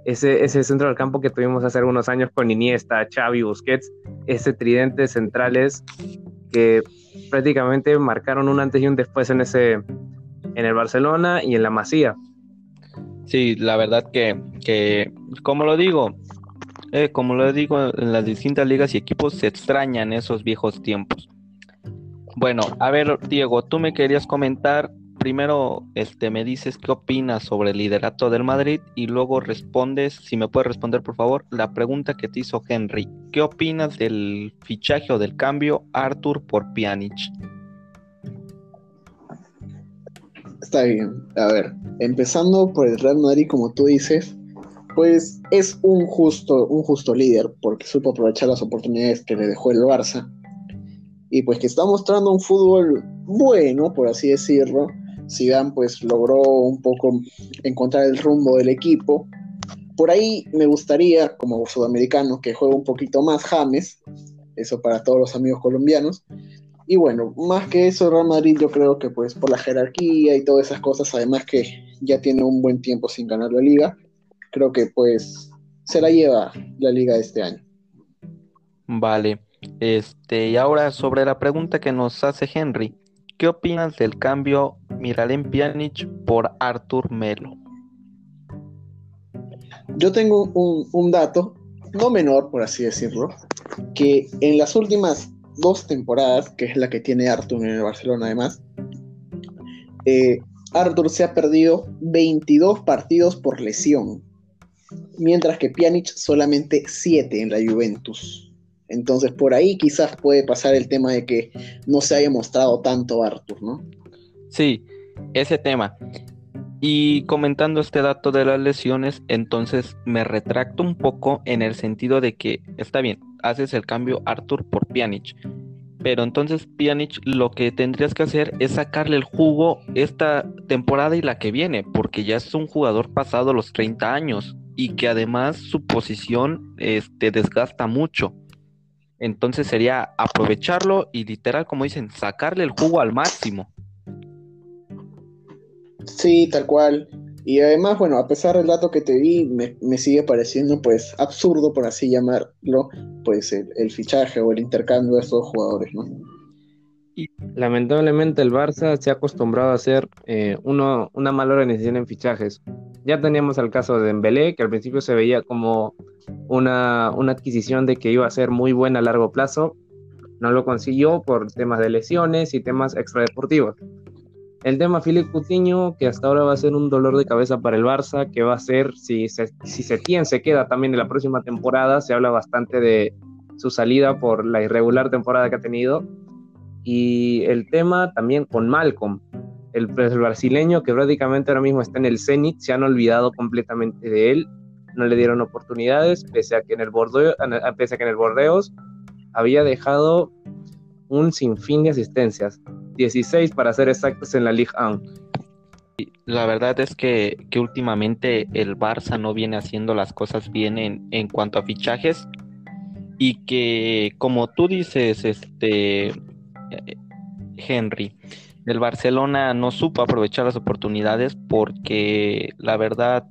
ese, centro del campo que tuvimos hace algunos años con Iniesta, Xavi, Busquets, ese tridente centrales que prácticamente marcaron un antes y un después en ese en el Barcelona y en la Masía. Sí, la verdad que, que como lo digo, eh, como lo digo en las distintas ligas y equipos se extrañan esos viejos tiempos. Bueno, a ver, Diego, tú me querías comentar primero este, me dices qué opinas sobre el liderato del Madrid y luego respondes, si me puedes responder por favor, la pregunta que te hizo Henry. ¿Qué opinas del fichaje o del cambio Arthur por Pjanic? Está bien. A ver, empezando por el Real Madrid, como tú dices, pues es un justo, un justo líder porque supo aprovechar las oportunidades que le dejó el Barça y pues que está mostrando un fútbol bueno, por así decirlo, Zidane pues logró un poco encontrar el rumbo del equipo. Por ahí me gustaría, como sudamericano, que juegue un poquito más James, eso para todos los amigos colombianos. Y bueno, más que eso, Real Madrid yo creo que pues por la jerarquía y todas esas cosas, además que ya tiene un buen tiempo sin ganar la liga, creo que pues se la lleva la liga este año. Vale, este, y ahora sobre la pregunta que nos hace Henry, ¿Qué opinas del cambio Miralem Pjanic por Artur Melo? Yo tengo un, dato, no menor por así decirlo, que en las últimas dos temporadas, que es la que tiene Artur en el Barcelona además, eh, Artur se ha perdido 22 partidos por lesión, mientras que Pjanic solamente 7 en la Juventus. Entonces por ahí quizás puede pasar el tema de que no se haya mostrado tanto Arthur, ¿no? Sí, ese tema. Y comentando este dato de las lesiones, entonces me retracto un poco en el sentido de que está bien, haces el cambio Arthur por Pjanic, pero entonces Pjanic lo que tendrías que hacer es sacarle el jugo esta temporada y la que viene, porque ya es un jugador pasado los 30 años y que además su posición este, desgasta mucho. Entonces sería aprovecharlo y literal, como dicen, sacarle el jugo al máximo. Sí, tal cual. Y además, bueno, a pesar del dato que te di, me, sigue pareciendo pues absurdo, por así llamarlo, pues el, fichaje o el intercambio de estos jugadores, ¿no? Lamentablemente el Barça se ha acostumbrado a hacer eh, uno, una mala organización en fichajes. Ya teníamos el caso de Dembélé, que al principio se veía como una, adquisición de que iba a ser muy buena a largo plazo. No lo consiguió por temas de lesiones y temas extradeportivos. El tema Philip Coutinho, que hasta ahora va a ser un dolor de cabeza para el Barça, que va a ser, si, se, si Setién se queda también en la próxima temporada, se habla bastante de su salida por la irregular temporada que ha tenido. Y el tema también con Malcolm, el, el brasileño que prácticamente ahora mismo está en el Zenit, se han olvidado completamente de él no le dieron oportunidades, pese a que en el, Bordeo, pese a que en el Bordeos había dejado un sinfín de asistencias, 16 para ser exactos en la Ligue 1. La verdad es que, que, últimamente el Barça no viene haciendo las cosas bien en, en, cuanto a fichajes y que como tú dices, este Henry, el Barcelona no supo aprovechar las oportunidades porque la verdad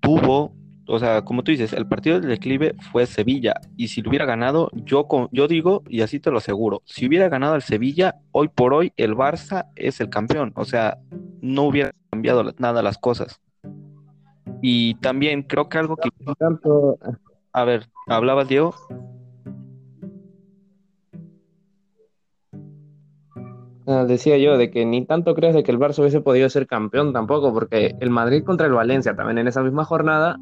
tuvo o sea, como tú dices, el partido del declive fue Sevilla y si lo hubiera ganado, yo, yo digo, y así te lo aseguro, si hubiera ganado el Sevilla, hoy por hoy el Barça es el campeón, o sea, no hubiera cambiado nada las cosas. Y también creo que algo que... A ver, ¿hablabas, Diego? Decía yo de que ni tanto crees de que el Barça hubiese podido ser campeón tampoco, porque el Madrid contra el Valencia también en esa misma jornada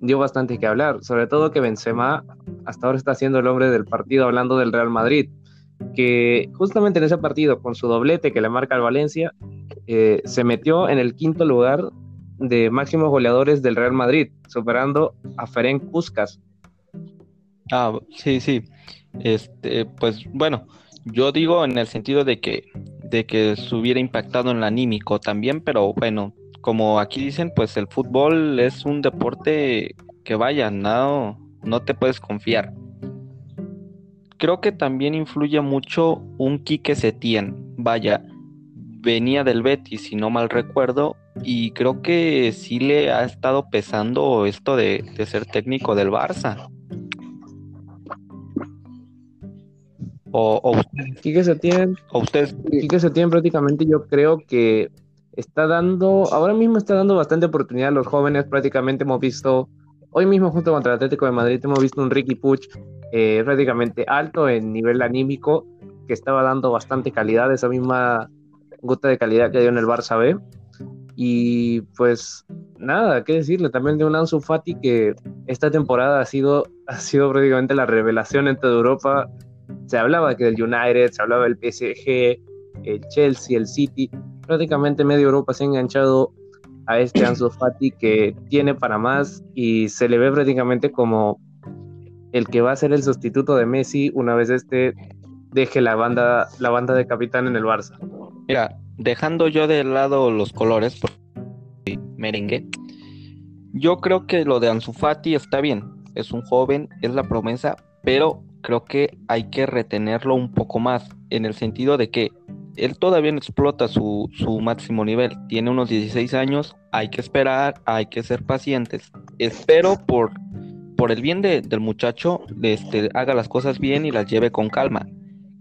dio bastante que hablar, sobre todo que Benzema hasta ahora está siendo el hombre del partido hablando del Real Madrid, que justamente en ese partido con su doblete que le marca al Valencia eh, se metió en el quinto lugar de máximos goleadores del Real Madrid, superando a Ferenc Puskas. Ah, sí, sí. Este, pues bueno, yo digo en el sentido de que de que se hubiera impactado en el anímico también, pero bueno, como aquí dicen, pues el fútbol es un deporte que vaya, no, no te puedes confiar. Creo que también influye mucho un Quique Setién, vaya, venía del Betis, si no mal recuerdo, y creo que sí le ha estado pesando esto de, de ser técnico del Barça. O, o ustedes. Quique Setién, o ustedes. Quique Setién prácticamente yo creo que está dando, ahora mismo está dando bastante oportunidad a los jóvenes. Prácticamente hemos visto, hoy mismo junto contra el Atlético de Madrid, hemos visto un Ricky Puch eh, prácticamente alto en nivel anímico, que estaba dando bastante calidad, esa misma gota de calidad que dio en el Barça B. Y pues nada, qué decirle, también de un Ansu Fati que esta temporada ha sido, ha sido prácticamente la revelación entre Europa se hablaba que del United, se hablaba del PSG, el Chelsea, el City, prácticamente medio Europa se ha enganchado a este Ansu Fati que tiene para más y se le ve prácticamente como el que va a ser el sustituto de Messi una vez este deje la banda, la banda de capitán en el Barça. Mira, dejando yo de lado los colores, por merengue, yo creo que lo de Ansu Fati está bien, es un joven, es la promesa, pero creo que hay que retenerlo un poco más, en el sentido de que él todavía no explota su, máximo nivel, tiene unos 16 años, hay que esperar, hay que ser pacientes. Espero por, por el bien del muchacho, este, haga las cosas bien y las lleve con calma.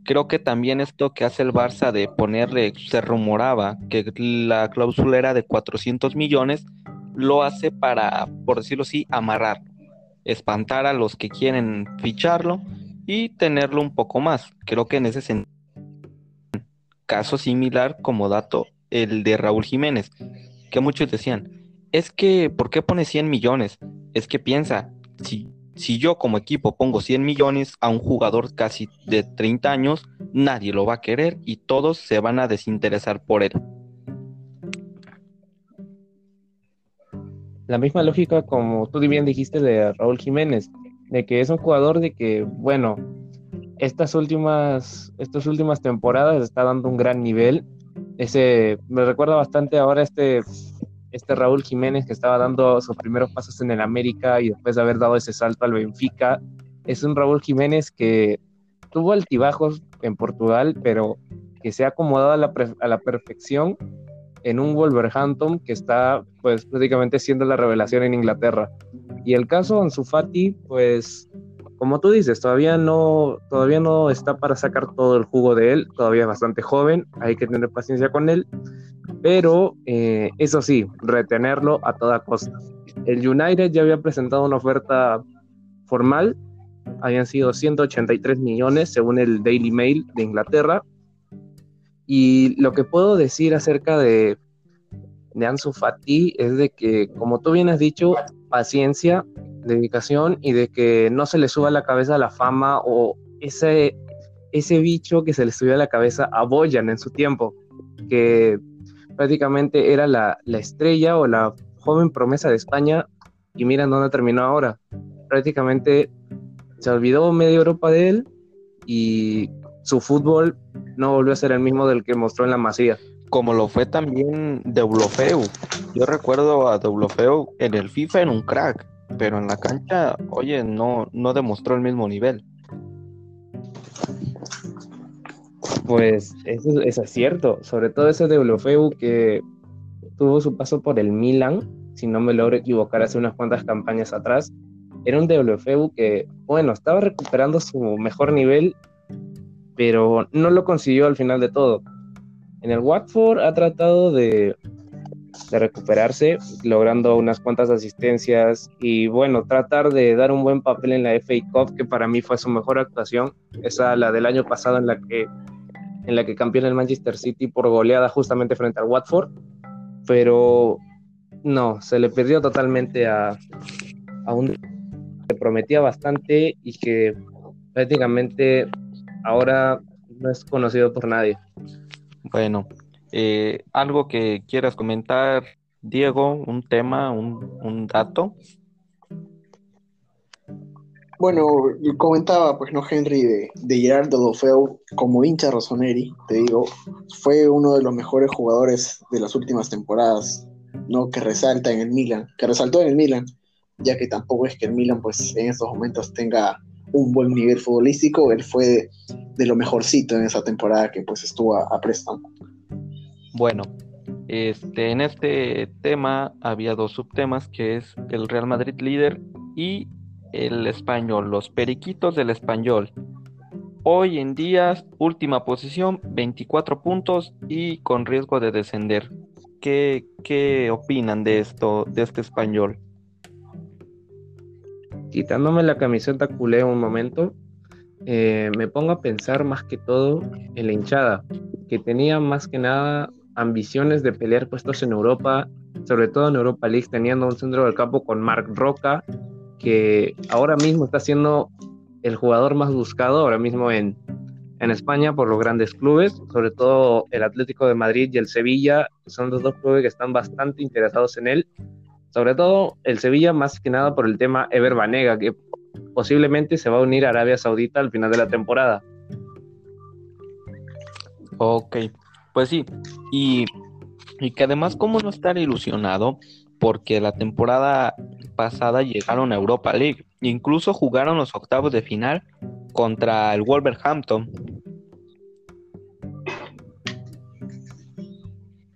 Creo que también esto que hace el Barça de ponerle, se rumoraba que la cláusula era de 400 millones, lo hace para, por decirlo así, amarrar, espantar a los que quieren ficharlo y tenerlo un poco más. Creo que en ese sentido, caso similar como dato, el de Raúl Jiménez, que muchos decían, es que, ¿por qué pone 100 millones? Es que piensa, si, si yo como equipo pongo 100 millones a un jugador casi de 30 años, nadie lo va a querer y todos se van a desinteresar por él. La misma lógica como tú bien dijiste de Raúl Jiménez de que es un jugador de que, bueno, estas últimas, estas últimas temporadas está dando un gran nivel. Ese me recuerda bastante ahora este, este Raúl Jiménez que estaba dando sus primeros pasos en el América y después de haber dado ese salto al Benfica. Es un Raúl Jiménez que tuvo altibajos en Portugal, pero que se ha acomodado a la, a la perfección en un Wolverhampton que está pues prácticamente siendo la revelación en Inglaterra. Y el caso Ansu Fati, pues como tú dices, todavía no, todavía no está para sacar todo el jugo de él, todavía es bastante joven, hay que tener paciencia con él, pero eh, eso sí, retenerlo a toda costa. El United ya había presentado una oferta formal, habían sido 183 millones según el Daily Mail de Inglaterra, y lo que puedo decir acerca de, de Ansu Fati es de que, como tú bien has dicho, paciencia, dedicación y de que no se le suba a la cabeza la fama o ese, ese bicho que se le subió a la cabeza a Boyan en su tiempo, que prácticamente era la, la estrella o la joven promesa de España y miren dónde terminó ahora. Prácticamente se olvidó media Europa de él y su fútbol no volvió a ser el mismo del que mostró en la Masía. Como lo fue también Deulofeu. Yo recuerdo a Deulofeu en el FIFA en un crack, pero en la cancha, oye, no, no demostró el mismo nivel. Pues eso, es cierto, sobre todo ese Deulofeu que tuvo su paso por el Milan si no me logro equivocar, hace unas cuantas campañas atrás. Era un WFU que, bueno, estaba recuperando su mejor nivel, pero no lo consiguió al final de todo. En el Watford ha tratado de, recuperarse, logrando unas cuantas asistencias y bueno, tratar de dar un buen papel en la FA Cup, que para mí fue su mejor actuación, esa la del año pasado en la que en la que campeó el Manchester City por goleada justamente frente al Watford, pero no, se le perdió totalmente a un que prometía bastante y que prácticamente ahora no es conocido por nadie. Bueno, eh, algo que quieras comentar, Diego, un tema, un, un dato. Bueno, comentaba, pues, ¿no, Henry, de, de Gerardo Dofeu como hincha Rossoneri, te digo, fue uno de los mejores jugadores de las últimas temporadas, ¿no? Que resalta en el Milan, que resaltó en el Milan, ya que tampoco es que el Milan, pues, en estos momentos tenga un buen nivel futbolístico, él fue de, lo mejorcito en esa temporada que, pues, estuvo a, a. Bueno, este, en este tema había dos subtemas, que es el Real Madrid líder y el español, los periquitos del español. Hoy en día, última posición, 24 puntos y con riesgo de descender. ¿Qué, qué opinan de esto, de este español? Quitándome la camiseta culé un momento, eh, me pongo a pensar más que todo en la hinchada, que tenía más que nada ambiciones de pelear puestos en Europa, sobre todo en Europa League, teniendo un centro del campo con Marc Roca, que ahora mismo está siendo el jugador más buscado ahora mismo en, en España por los grandes clubes, sobre todo el Atlético de Madrid y el Sevilla, son los dos clubes que están bastante interesados en él, sobre todo el Sevilla más que nada por el tema Ever Banega, que posiblemente se va a unir a Arabia Saudita al final de la temporada. Ok, pues sí, y, y que además, ¿cómo no estar ilusionado? Porque la temporada pasada llegaron a Europa League, incluso jugaron los octavos de final contra el Wolverhampton.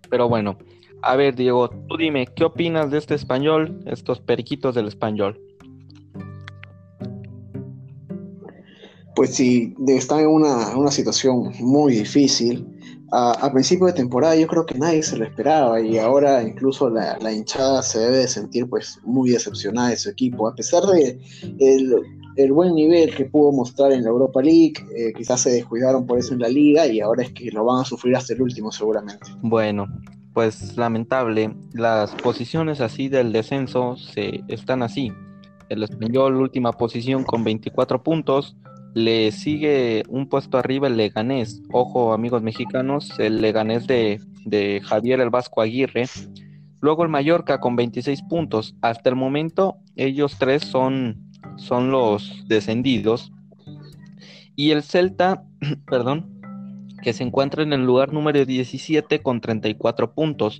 Pero bueno, a ver, Diego, tú dime, ¿qué opinas de este español, estos periquitos del español? Pues sí, está en una, una situación muy difícil. A, a, principio de temporada yo creo que nadie se lo esperaba y ahora incluso la, la, hinchada se debe de sentir pues muy decepcionada de su equipo, a pesar de el, el buen nivel que pudo mostrar en la Europa League, eh, quizás se descuidaron por eso en la liga y ahora es que lo van a sufrir hasta el último seguramente. Bueno, pues lamentable, las posiciones así del descenso se están así. El español última posición con 24 puntos, le sigue un puesto arriba el Leganés. Ojo, amigos mexicanos, el Leganés de, de, Javier el Vasco Aguirre. Luego el Mallorca con 26 puntos. Hasta el momento, ellos tres son, son los descendidos. Y el Celta, perdón, que se encuentra en el lugar número 17 con 34 puntos.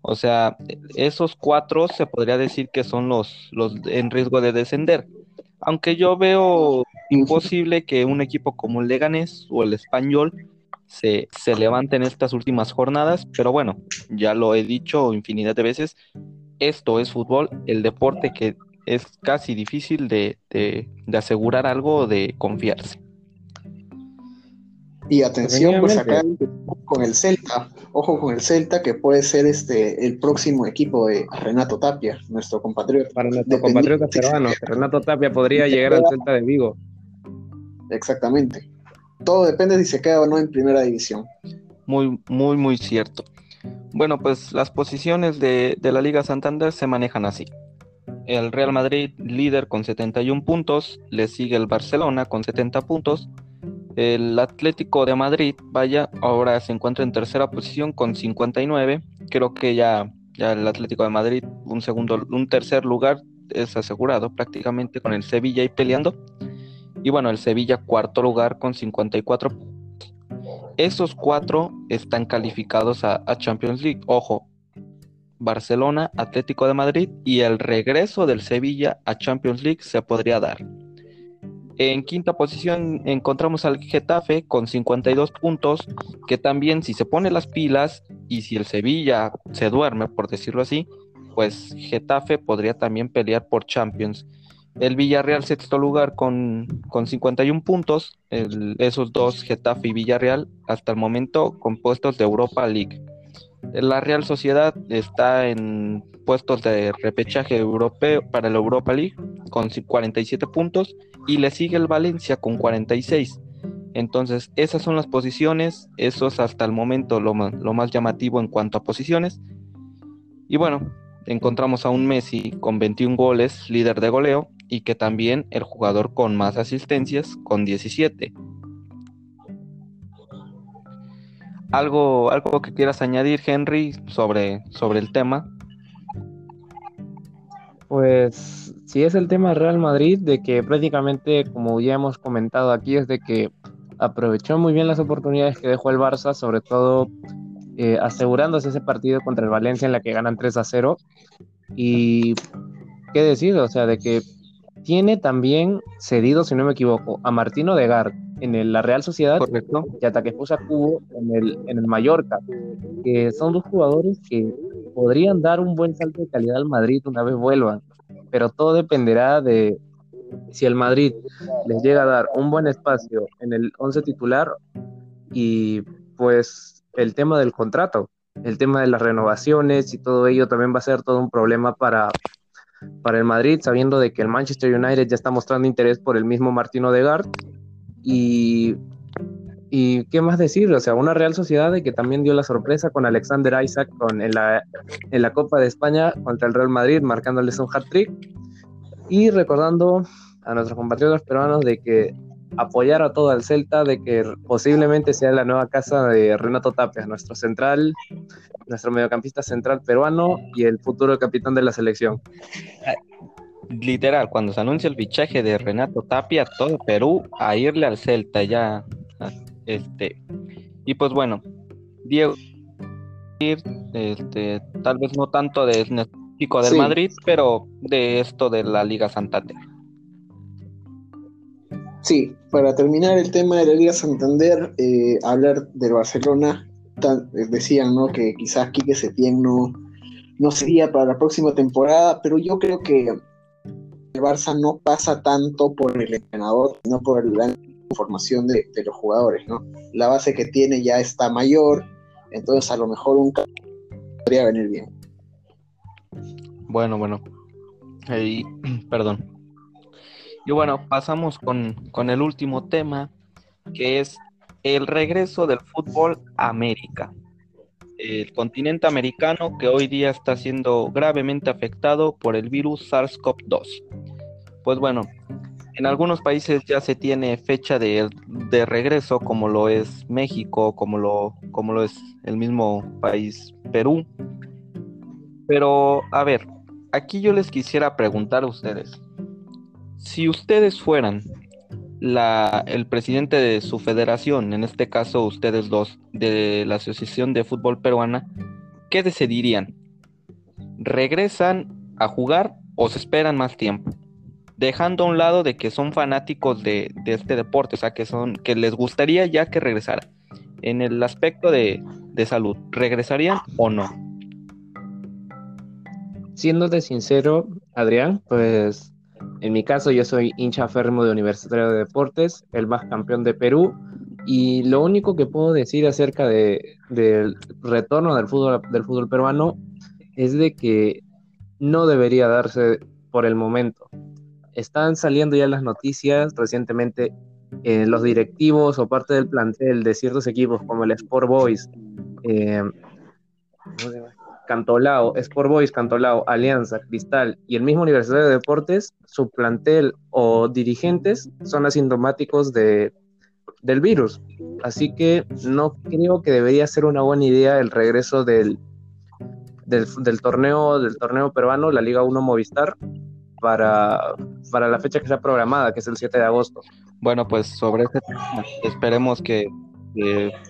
O sea, esos cuatro se podría decir que son los, los en riesgo de descender. Aunque yo veo imposible que un equipo como el Leganés o el Español se, se levante en estas últimas jornadas, pero bueno, ya lo he dicho infinidad de veces, esto es fútbol, el deporte que es casi difícil de, de, de asegurar algo de confiarse. Y atención, pues acá con el Celta, ojo con el Celta, que puede ser este el próximo equipo de Renato Tapia, nuestro compatriota. Para nuestro compatriota peruano, Renato Tapia podría llegar al Celta de Vigo. Exactamente. Todo depende si se queda o no en primera división. Muy, muy, muy cierto. Bueno, pues las posiciones de, de la Liga Santander se manejan así. El Real Madrid líder con 71 puntos, le sigue el Barcelona con 70 puntos, el Atlético de Madrid, vaya, ahora se encuentra en tercera posición con 59. Creo que ya, ya el Atlético de Madrid, un segundo, un tercer lugar es asegurado prácticamente con el Sevilla ahí peleando. Y bueno, el Sevilla cuarto lugar con 54 puntos. Esos cuatro están calificados a, a Champions League. Ojo, Barcelona, Atlético de Madrid y el regreso del Sevilla a Champions League se podría dar. En quinta posición encontramos al Getafe con 52 puntos, que también si se pone las pilas y si el Sevilla se duerme, por decirlo así, pues Getafe podría también pelear por Champions. El Villarreal sexto lugar con, con 51 puntos, esos dos, Getafe y Villarreal, hasta el momento compuestos de Europa League. La Real Sociedad está en puestos de repechaje europeo para la Europa League con 47 puntos y le sigue el Valencia con 46. Entonces, esas son las posiciones, eso es hasta el momento lo más, lo más llamativo en cuanto a posiciones. Y bueno, encontramos a un Messi con 21 goles, líder de goleo, y que también el jugador con más asistencias con 17. ¿Algo, algo que quieras añadir, Henry, sobre, sobre el tema? Pues sí es el tema Real Madrid, de que prácticamente, como ya hemos comentado aquí, es de que aprovechó muy bien las oportunidades que dejó el Barça, sobre todo eh, asegurándose ese partido contra el Valencia en la que ganan 3 a 0. Y qué decir, o sea, de que tiene también cedido, si no me equivoco, a Martino Gar en la Real Sociedad Correcto. y a Takefusa Cubo en el, en el Mallorca, que son dos jugadores que podrían dar un buen salto de calidad al Madrid una vez vuelvan, pero todo dependerá de si el Madrid les llega a dar un buen espacio en el 11 titular y pues el tema del contrato, el tema de las renovaciones y todo ello también va a ser todo un problema para, para el Madrid, sabiendo de que el Manchester United ya está mostrando interés por el mismo Martino Odegaard y, y qué más decir, o sea, una Real Sociedad de que también dio la sorpresa con Alexander Isaac con, en, la, en la Copa de España contra el Real Madrid, marcándoles un hat-trick y recordando a nuestros compatriotas peruanos de que apoyar a todo el Celta, de que posiblemente sea la nueva casa de Renato Tapia, nuestro central, nuestro mediocampista central peruano y el futuro capitán de la selección literal, cuando se anuncia el fichaje de Renato Tapia, todo Perú a irle al Celta ya. Este, y pues bueno, Diego, este, tal vez no tanto de chico del Madrid, pero de esto de la Liga Santander. Sí, para terminar el tema de la Liga Santander, eh, hablar del Barcelona, decían ¿no? que quizás Quique Setién no, no sería para la próxima temporada, pero yo creo que el Barça no pasa tanto por el entrenador, sino por la formación de, los jugadores, ¿no? La base que tiene ya está mayor, entonces a lo mejor un podría venir bien. Bueno, bueno. perdón. Y bueno, pasamos con, con el último tema, que es el regreso del fútbol a América el continente americano que hoy día está siendo gravemente afectado por el virus SARS-CoV-2. Pues bueno, en algunos países ya se tiene fecha de, regreso, como lo es México, como lo, como lo es el mismo país Perú. Pero, a ver, aquí yo les quisiera preguntar a ustedes, si ustedes fueran la, el presidente de su federación, en este caso ustedes dos, de la Asociación de Fútbol Peruana, ¿qué decidirían? ¿Regresan a jugar o se esperan más tiempo? Dejando a un lado de que son fanáticos de, este deporte, o sea, que, son, que les gustaría ya que regresara. En el aspecto de, de salud, ¿regresarían o no? Siéndote sincero, Adrián, pues en mi caso, yo soy hincha férrimo de Universitario de Deportes, el más campeón de Perú, y lo único que puedo decir acerca de, del retorno del fútbol peruano es de que no debería darse por el momento. Están saliendo ya las noticias recientemente eh, los directivos o parte del plantel de ciertos equipos como el Sport Boys, eh, Cantolao, Sport Boys, Cantolao, Alianza, Cristal y el mismo Universidad de Deportes, su plantel o dirigentes son asintomáticos de, del virus. Así que no creo que debería ser una buena idea el regreso del, del, torneo, del torneo peruano, la Liga 1 Movistar, para, para la fecha que está programada, que es el 7 de agosto. Bueno, pues sobre este tema, esperemos que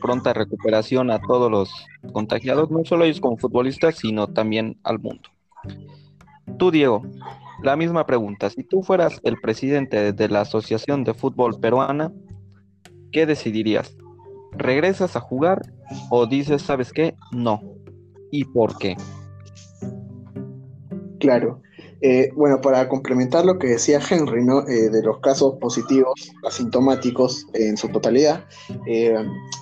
pronta recuperación a todos los contagiados, no solo ellos como futbolistas, sino también al mundo. Tú, Diego, la misma pregunta. Si tú fueras el presidente de la Asociación de Fútbol Peruana, ¿qué decidirías? ¿Regresas a jugar o dices, sabes qué? No. ¿Y por qué? Claro. Eh, bueno, para complementar lo que decía Henry, ¿no? Eh, de los casos positivos, asintomáticos en su totalidad, eh,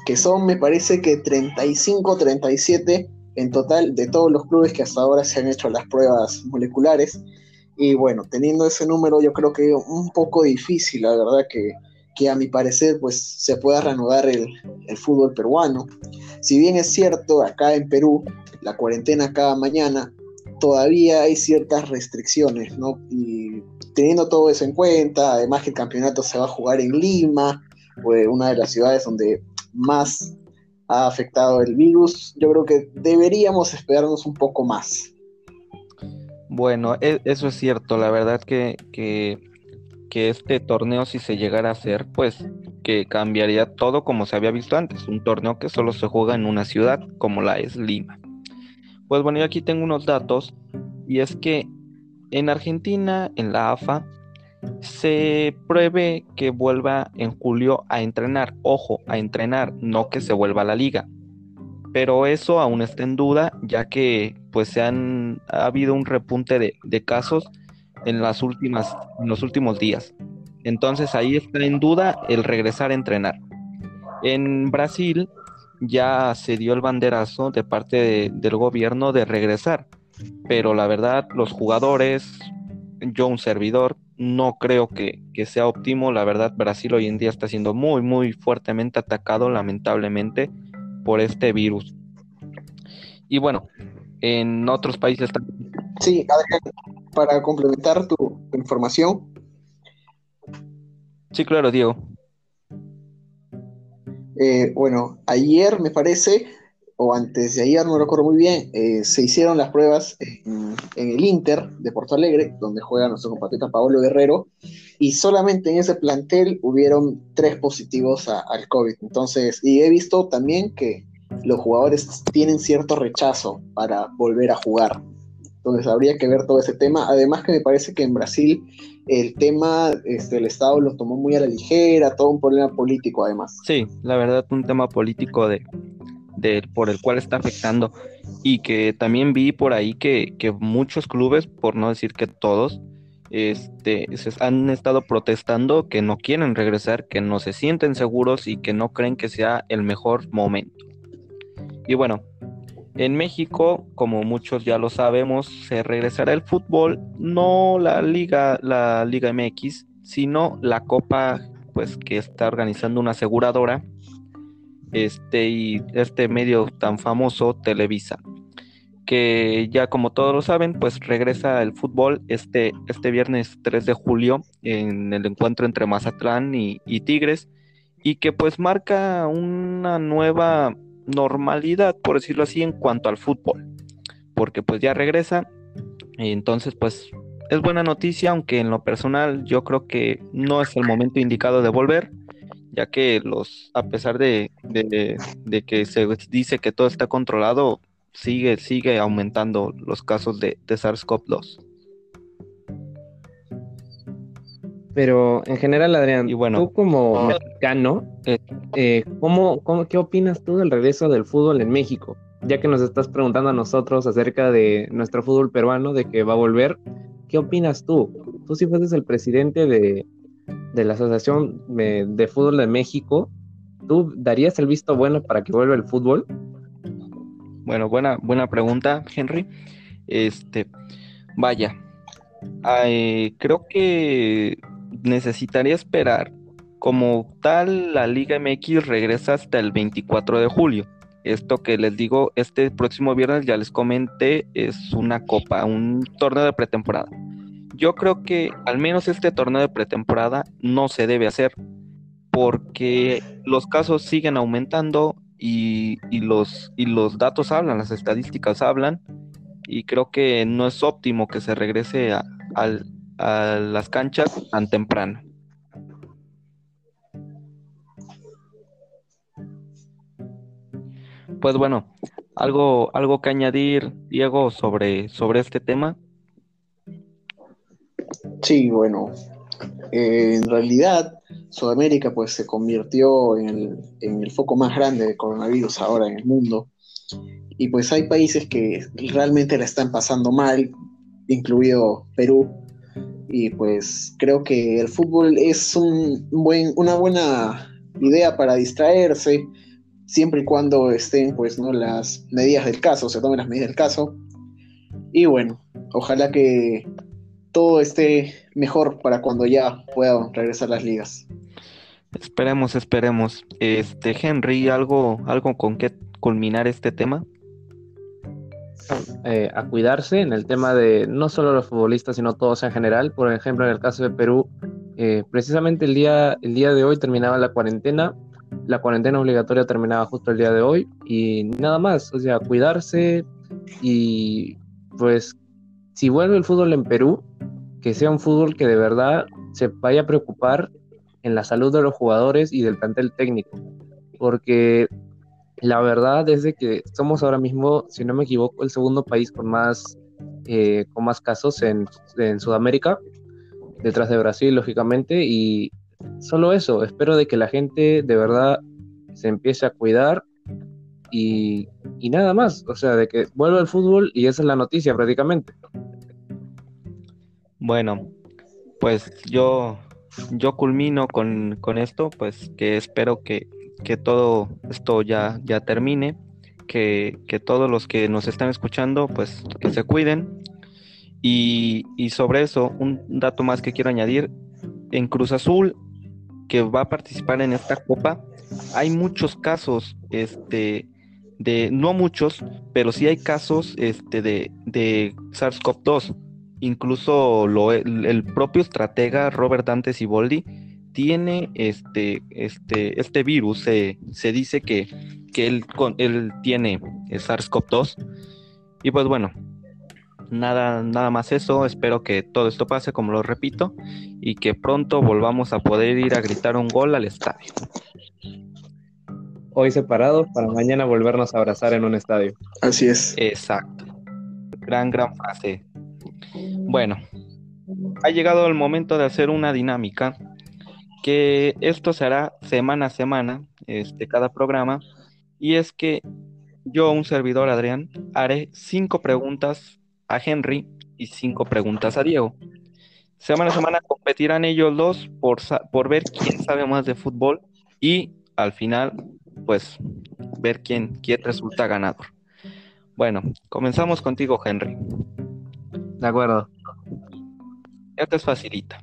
que son, me parece que 35, 37 en total de todos los clubes que hasta ahora se han hecho las pruebas moleculares. Y bueno, teniendo ese número, yo creo que un poco difícil, la verdad, que, que a mi parecer, pues se pueda reanudar el, el fútbol peruano. Si bien es cierto, acá en Perú, la cuarentena cada mañana todavía hay ciertas restricciones, ¿no? Y teniendo todo eso en cuenta, además que el campeonato se va a jugar en Lima, una de las ciudades donde más ha afectado el virus, yo creo que deberíamos esperarnos un poco más. Bueno, e, eso es cierto, la verdad que, que, que, este torneo si se llegara a hacer, pues que cambiaría todo como se había visto antes, un torneo que solo se juega en una ciudad como la es Lima. Pues bueno, yo aquí tengo unos datos y es que en Argentina, en la AFA, se pruebe que vuelva en julio a entrenar. Ojo, a entrenar, no que se vuelva a la liga. Pero eso aún está en duda, ya que pues se han ha habido un repunte de, de casos en las últimas, en los últimos días. Entonces ahí está en duda el regresar a entrenar. En Brasil ya se dio el banderazo de parte del gobierno de regresar. Pero la verdad, los jugadores, yo un servidor, no creo que, sea óptimo. La verdad, Brasil hoy en día está siendo muy, muy fuertemente atacado, lamentablemente, por este virus. Y bueno, en otros países también. Sí, para complementar tu información. Sí, claro, Diego. Eh, bueno, ayer me parece, o antes de ayer, no recuerdo muy bien, eh, se hicieron las pruebas en, el Inter de Porto Alegre, donde juega nuestro compatriota Paolo Guerrero, y solamente en ese plantel hubieron tres positivos al COVID. Entonces, y he visto también que los jugadores tienen cierto rechazo para volver a jugar. Entonces habría que ver todo ese tema. Además que me parece que en Brasil el tema, este, el Estado lo tomó muy a la ligera, todo un problema político además. Sí, la verdad, un tema político de, de por el cual está afectando. Y que también vi por ahí que, que muchos clubes, por no decir que todos, este, se han estado protestando que no quieren regresar, que no se sienten seguros y que no creen que sea el mejor momento. Y bueno, en México, como muchos ya lo sabemos, se regresará el fútbol, no la Liga, la Liga MX, sino la Copa, pues que está organizando una aseguradora, este y este medio tan famoso, Televisa, que ya como todos lo saben, pues regresa el fútbol este, este viernes 3 de julio en el encuentro entre Mazatlán y, y Tigres, y que pues marca una nueva normalidad, por decirlo así, en cuanto al fútbol, porque pues ya regresa, y entonces pues es buena noticia, aunque en lo personal yo creo que no es el momento indicado de volver, ya que los, a pesar de, de, que se dice que todo está controlado, sigue, sigue aumentando los casos de, de SARS-CoV-2. Pero en general, Adrián, y bueno, tú como mexicano, eh, eh, ¿cómo, qué opinas tú del regreso del fútbol en México? Ya que nos estás preguntando a nosotros acerca de nuestro fútbol peruano, de que va a volver, ¿qué opinas tú? Tú si fueses el presidente de, la Asociación de, Fútbol de México, ¿tú darías el visto bueno para que vuelva el fútbol? Bueno, buena, buena pregunta, Henry. Este, vaya, creo que necesitaría esperar. Como tal, la Liga MX regresa hasta el 24 de julio. Esto que les digo, este próximo viernes ya les comenté, es una copa, un torneo de pretemporada. Yo creo que al menos este torneo de pretemporada no se debe hacer porque los casos siguen aumentando y, los, y los datos hablan, las estadísticas hablan y creo que no es óptimo que se regrese al, a las canchas tan temprano. Pues bueno, algo, algo que añadir, Diego, sobre, sobre este tema. Sí, bueno, eh, en realidad Sudamérica pues se convirtió en el, en el foco más grande de coronavirus ahora en el mundo y pues hay países que realmente la están pasando mal, incluido Perú. Y pues creo que el fútbol es un buen, una buena idea para distraerse, siempre y cuando estén pues no las medidas del caso, se tomen las medidas del caso. Y bueno, ojalá que todo esté mejor para cuando ya puedan regresar las ligas. Esperemos, esperemos. Este, Henry, ¿algo, algo con qué culminar este tema? Eh, a cuidarse en el tema de no solo los futbolistas, sino todos en general. Por ejemplo, en el caso de Perú, eh, precisamente el día, el día de hoy terminaba la cuarentena. La cuarentena obligatoria terminaba justo el día de hoy y nada más. O sea, cuidarse y pues si vuelve el fútbol en Perú, que sea un fútbol que de verdad se vaya a preocupar en la salud de los jugadores y del plantel técnico. Porque la verdad es de que somos ahora mismo, si no me equivoco, el segundo país con más, eh, con más casos en, Sudamérica, detrás de Brasil, lógicamente, y solo eso, espero de que la gente de verdad se empiece a cuidar y, y nada más, o sea, de que vuelva el fútbol y esa es la noticia prácticamente. Bueno, pues yo yo culmino con, esto, pues que espero que, todo esto ya, ya termine, que, todos los que nos están escuchando, pues que se cuiden. Y, sobre eso, un dato más que quiero añadir, en Cruz Azul, que va a participar en esta copa, hay muchos casos, este, de, no muchos, pero sí hay casos este, de, de SARS-CoV-2 incluso lo, el, propio estratega Robert Dante Siboldi tiene este, este, este virus, se, dice que, que él, él tiene SARS-CoV-2. Y pues bueno, nada, nada más eso, espero que todo esto pase, como lo repito, y que pronto volvamos a poder ir a gritar un gol al estadio. Hoy separados para mañana volvernos a abrazar en un estadio. Así es. Exacto. Gran, gran frase. Bueno, ha llegado el momento de hacer una dinámica que esto se hará semana a semana, este, cada programa, y es que yo, un servidor Adrián, haré cinco preguntas a Henry y cinco preguntas a Diego. Semana a semana competirán ellos dos por, por ver quién sabe más de fútbol y al final, pues, ver quién, quién resulta ganador. Bueno, comenzamos contigo, Henry. De acuerdo. Esta es facilita.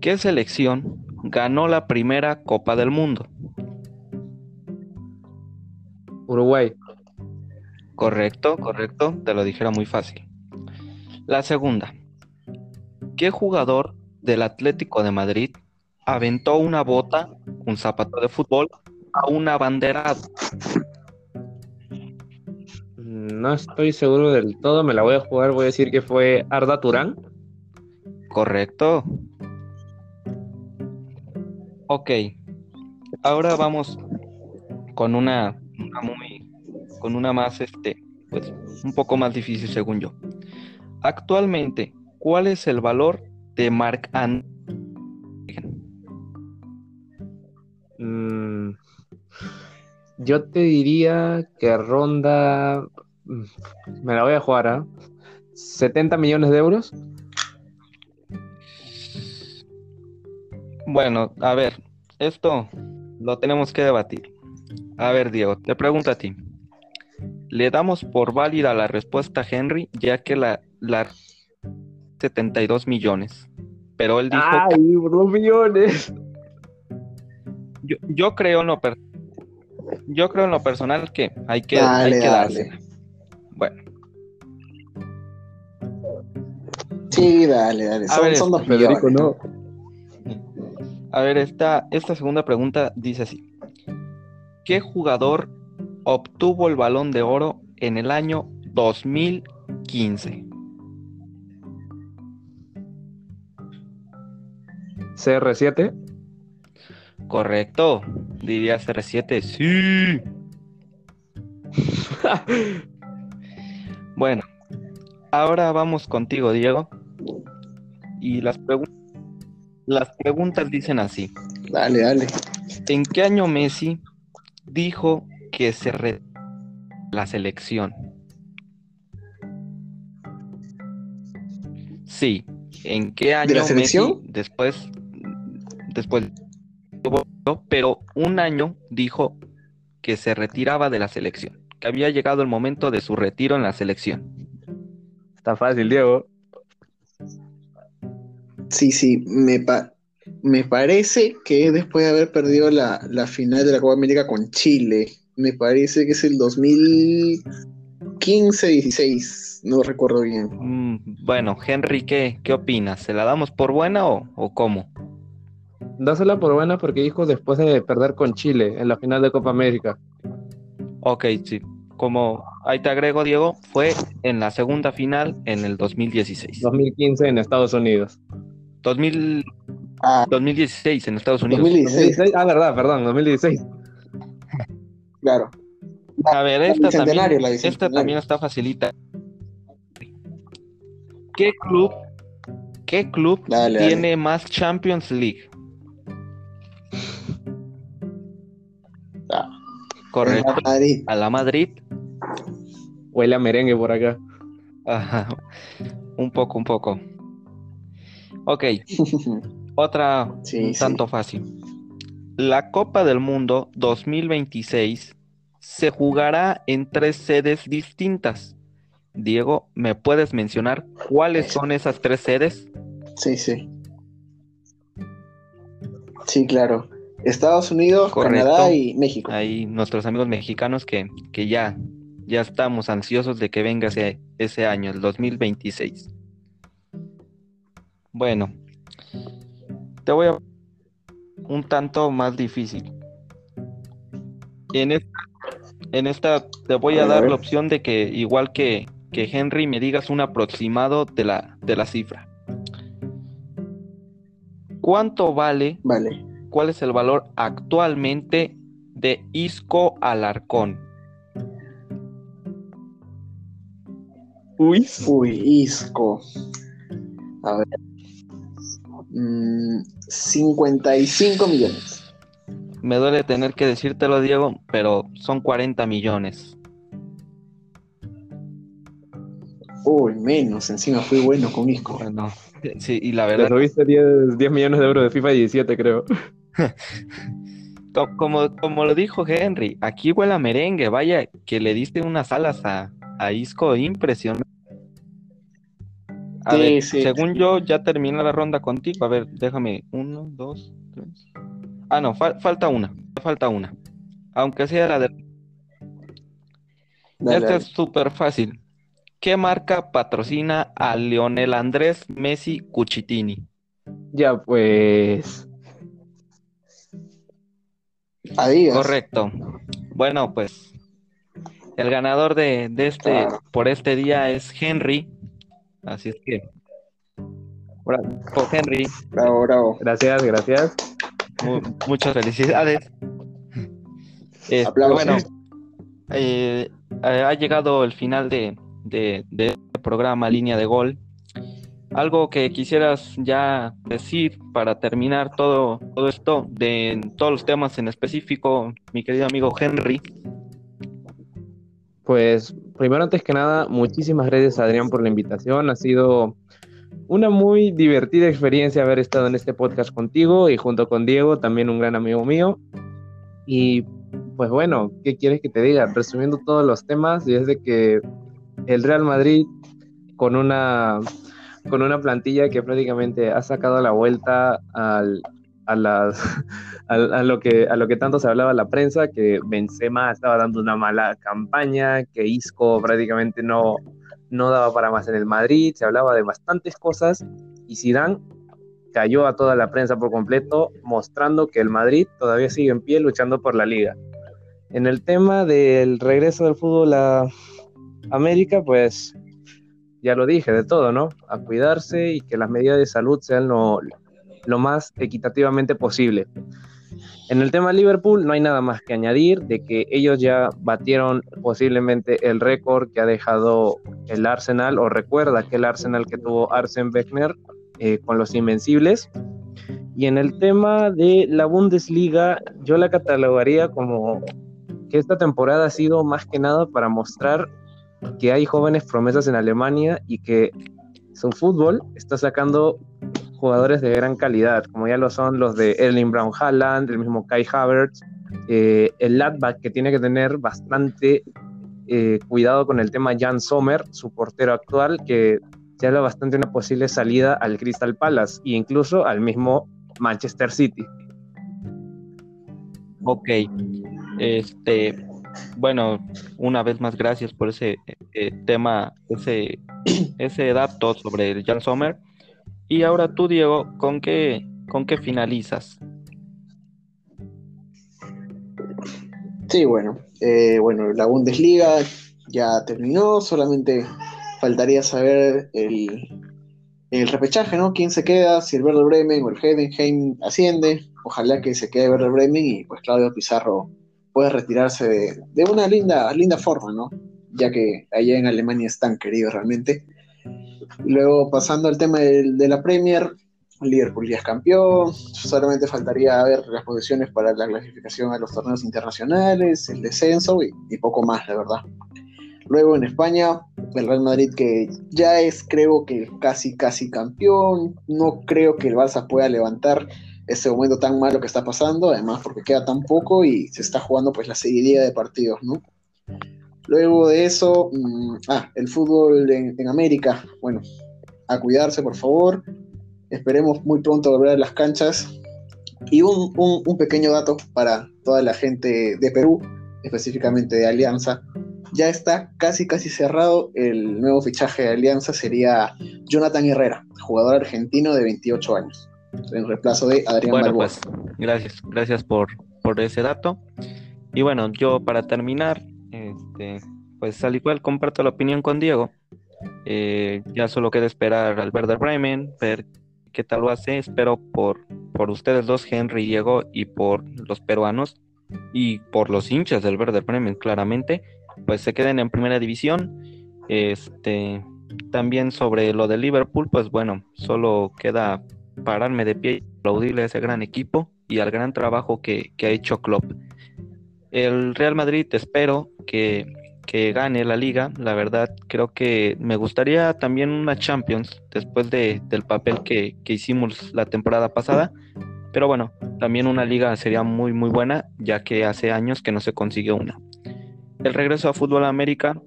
¿Qué selección ganó la primera Copa del Mundo? Uruguay. Correcto, correcto. Te lo dijera muy fácil. La segunda. ¿Qué jugador del Atlético de Madrid aventó una bota, un zapato de fútbol, a una bandera? No estoy seguro del todo, me la voy a jugar, voy a decir que fue Arda Turán. Correcto. Ok. Ahora vamos con una, muy con una más este pues un poco más difícil según yo. Actualmente, ¿cuál es el valor de Mark Anthony? Mm, yo te diría que ronda me la voy a jugar, ¿ah? ¿eh? 70 millones de euros. Bueno, a ver, esto lo tenemos que debatir. A ver, Diego, te pregunto a ti. Le damos por válida la respuesta a Henry, ya que la, la 72 millones. Pero él dijo. ¡Ay, dos millones! Yo, yo, creo en lo yo creo en lo personal que hay que, hay que darse. Bueno. Sí, dale, dale. Son, dos Federico, no. A ver, esta, esta segunda pregunta dice así. ¿Qué jugador obtuvo el balón de oro en el año 2015? CR7. Correcto. Diría CR7. Sí. bueno, ahora vamos contigo, Diego. Y las preguntas las preguntas dicen así. Dale, dale. ¿En qué año Messi dijo que se re la selección? Sí. ¿En qué año ¿De la Messi selección? después, después, pero un año dijo que se retiraba de la selección, que había llegado el momento de su retiro en la selección. Está fácil, Diego. Sí, sí, me, pa- me parece que después de haber perdido la, la final de la Copa América con Chile, me parece que es el 2015-16, no recuerdo bien. Mm, bueno, Henry, ¿qué, qué opinas? ¿Se la damos por buena o, o cómo? Dásela por buena porque dijo después de perder con Chile en la final de Copa América. Ok, sí. Como ahí te agrego, Diego, fue en la segunda final en el 2016. 2015 en Estados Unidos. 2000 Ah, 2016 en Estados Unidos. 2016, 2016, Ah, verdad, perdón, 2016. claro. A ver, esta también, la esta también está facilita. ¿Qué club, qué club Dale, dale. tiene más Champions League? Ah, Correcto. Madrid. A la Madrid. Huele a merengue por acá. Ajá. Un poco, un poco. Ok, otra Sí, tanto fácil. La Copa del Mundo 2026 se jugará en tres sedes distintas. Diego, ¿me puedes mencionar cuáles son esas tres sedes? Sí, sí. Sí, claro. Estados Unidos, Correcto. Canadá y México. Ahí nuestros amigos mexicanos que, que ya, ya estamos ansiosos de que venga ese, ese año, el 2026. Bueno, te voy a un tanto más difícil. En esta, en esta te voy a A dar ver. la opción de que, igual que, que Henry, me digas un aproximado de la, de la cifra. ¿Cuánto vale Vale. ¿Cuál es el valor actualmente de Isco Alarcón? Uy. Uy, Isco. A ver. Mm, 55 millones. Me duele tener que decírtelo, Diego, pero son 40 millones. Uy, menos. Encima fui bueno con Isco. Bueno, sí, y la verdad, subiste 10, 10 millones de euros de FIFA 17, creo. co- como, como lo dijo Henry, aquí huele a merengue, vaya, que le diste unas alas a, a Isco impresionante. A Sí, ver, sí. según yo, ya terminé la ronda contigo. A ver, déjame. Uno, dos, tres. Ah, no, fal- falta una. Falta una. Aunque sea la de Dale, Esta dale. es súper fácil. ¿Qué marca patrocina a Lionel Andrés Messi Cucitini? Ya, pues. Adidas. Correcto. Bueno, pues el ganador de, de este Claro. por este día es Henry. Así es que bravo, Henry, Bravo, bravo. Gracias, gracias. mu- muchas felicidades. Este, Aplausos. bueno, eh, eh, ha llegado el final de, de, de este programa Línea de Gol. Algo que quisieras ya decir para terminar todo, todo esto, de todos los temas en específico, mi querido amigo Henry. Pues primero, antes que nada, muchísimas gracias Adrián por la invitación. Ha sido una muy divertida experiencia haber estado en este podcast contigo y junto con Diego, también un gran amigo mío. Y pues bueno, ¿qué quieres que te diga? Resumiendo todos los temas, y es de que el Real Madrid con una, con una plantilla que prácticamente ha sacado la vuelta al, a, lo que, a lo que tanto se hablaba la prensa, que Benzema estaba dando una mala campaña, que Isco prácticamente no, no daba para más en el Madrid, se hablaba de bastantes cosas y Zidane cayó a toda la prensa por completo, mostrando que el Madrid todavía sigue en pie luchando por la liga. En el tema del regreso del fútbol a América, pues ya lo dije, de todo, ¿no? A cuidarse y que las medidas de salud sean lo, lo más equitativamente posible. En el tema Liverpool no hay nada más que añadir de que ellos ya batieron posiblemente el récord que ha dejado el Arsenal o recuerda aquel Arsenal que tuvo Arsene Wenger eh, con los Invencibles. Y en el tema de la Bundesliga yo la catalogaría como que esta temporada ha sido más que nada para mostrar que hay jóvenes promesas en Alemania y que su fútbol está sacando jugadores de gran calidad, como ya lo son los de Erling Brown Haaland, el mismo Kai Havertz, eh, el Latback que tiene que tener bastante eh, cuidado con el tema Jan Sommer, su portero actual, que se habla bastante una posible salida al Crystal Palace e incluso al mismo Manchester City. Ok, este, bueno, una vez más gracias por ese eh, tema, ese, ese dato sobre Jan Sommer. Y ahora tú, Diego, ¿con qué, con qué finalizas? Sí, bueno, eh, bueno, la Bundesliga ya terminó, solamente faltaría saber el, el repechaje, ¿no? ¿Quién se queda? Si el Werder Bremen o el Heidenheim asciende. Ojalá que se quede Werder Bremen y pues Claudio Pizarro puede retirarse de, una linda, linda forma, ¿no? Ya que allá en Alemania es tan querido realmente. Y luego pasando al tema de, la Premier, Liverpool ya es campeón, solamente faltaría ver las posiciones para la clasificación a los torneos internacionales, el descenso y, poco más, la verdad. Luego en España, el Real Madrid que ya es creo que casi casi campeón, no creo que el Barça pueda levantar ese momento tan malo que está pasando, además porque queda tan poco y se está jugando pues la seguidilla de partidos, ¿no? Luego de eso, mm, ah, el fútbol en, en América, bueno, a cuidarse por favor, Esperemos muy pronto volver a las canchas. Y un, un, pequeño dato para toda la gente de Perú, específicamente de Alianza. Ya está casi casi cerrado el nuevo fichaje de Alianza, sería Jonathan Herrera, jugador argentino de 28 años, en reemplazo de Adrián Bueno, pues gracias, gracias por, por ese dato. Y bueno, yo para terminar, este, pues al igual comparto la opinión con Diego. Eh, ya solo queda esperar al Werder Bremen, ver qué tal lo hace. Espero por, por ustedes dos, Henry y Diego, y por los peruanos y por los hinchas del Verde Bremen, claramente, pues se queden en primera división. Este, también sobre lo de Liverpool, pues bueno, solo queda pararme de pie y aplaudirle a ese gran equipo y al gran trabajo que, que ha hecho Klopp. El Real Madrid espero que que gane la liga. La verdad, creo que me gustaría también una Champions después de, del papel que, hicimos la temporada pasada. Pero bueno, también una liga sería muy, muy buena, ya que hace años que no se consiguió una. El regreso a Fútbol América,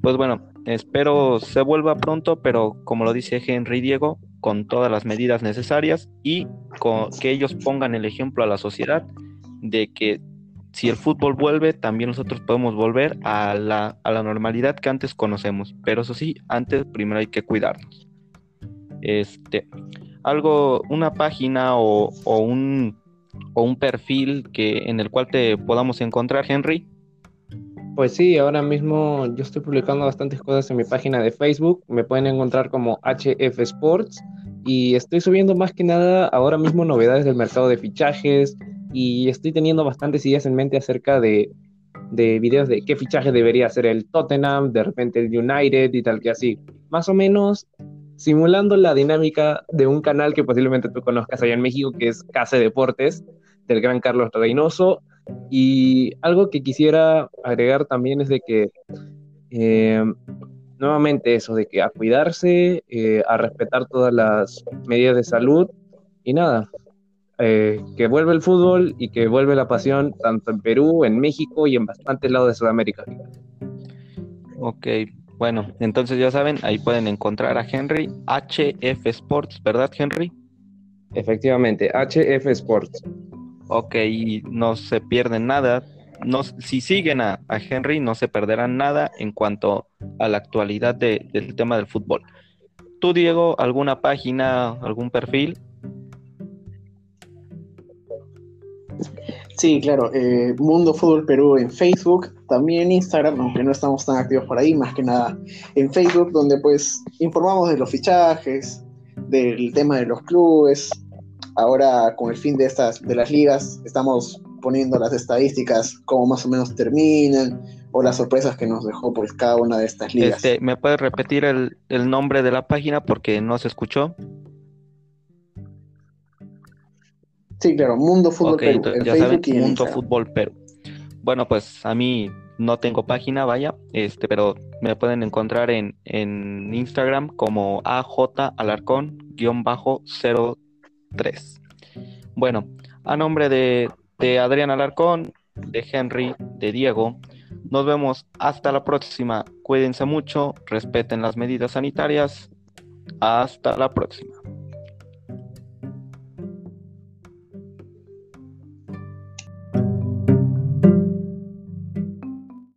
pues bueno, espero se vuelva pronto, pero como lo dice Henry Diego, con todas las medidas necesarias y que ellos pongan el ejemplo a la sociedad de que si el fútbol vuelve, también nosotros podemos volver a la, normalidad que antes conocemos. Pero eso sí, antes primero hay que cuidarnos. Este, algo, una página o, un, o un perfil que, en el cual te podamos encontrar, Henry. Pues sí, ahora mismo yo estoy publicando bastantes cosas en mi página de Facebook. Me pueden encontrar como HF Sports y estoy subiendo más que nada ahora mismo novedades del mercado de fichajes, y estoy teniendo bastantes ideas en mente acerca de, de videos de qué fichaje debería hacer el Tottenham, de repente el United y tal que así. Más o menos simulando la dinámica de un canal que posiblemente tú conozcas allá en México, que es Casa Deportes, del gran Carlos Reynoso. Y algo que quisiera agregar también es de que, eh, nuevamente eso, de que a cuidarse, eh, a respetar todas las medidas de salud y nada, eh, que vuelve el fútbol y que vuelve la pasión tanto en Perú, en México y en bastantes lados de Sudamérica. Ok, bueno, entonces ya saben, ahí pueden encontrar a Henry, HF Sports, ¿verdad Henry? Efectivamente, HF Sports. Ok, y no se pierden nada. No, si siguen a, Henry, no se perderán nada en cuanto a la actualidad del tema del fútbol. ¿Tú, Diego, alguna página, algún perfil? Sí, claro. Eh, Mundo Fútbol Perú en Facebook, también Instagram, aunque no estamos tan activos por ahí, más que nada en Facebook, donde pues informamos de los fichajes, del tema de los clubes. Ahora, con el fin de estas, de las ligas, estamos poniendo las estadísticas, cómo más o menos terminan, o las sorpresas que nos dejó pues cada una de estas ligas. Este, ¿Me puedes repetir el nombre de la página porque no se escuchó? Sí, claro, Mundo Fútbol Perú. ya saben, Mundo Fútbol Perú. Bueno, pues a mí no tengo página, vaya, este, pero me pueden encontrar en, en Instagram como AJ Alarcón-03. Bueno, a nombre de, de Adrián Alarcón, de Henry, de Diego, nos vemos hasta la próxima. Cuídense mucho, respeten las medidas sanitarias. Hasta la próxima.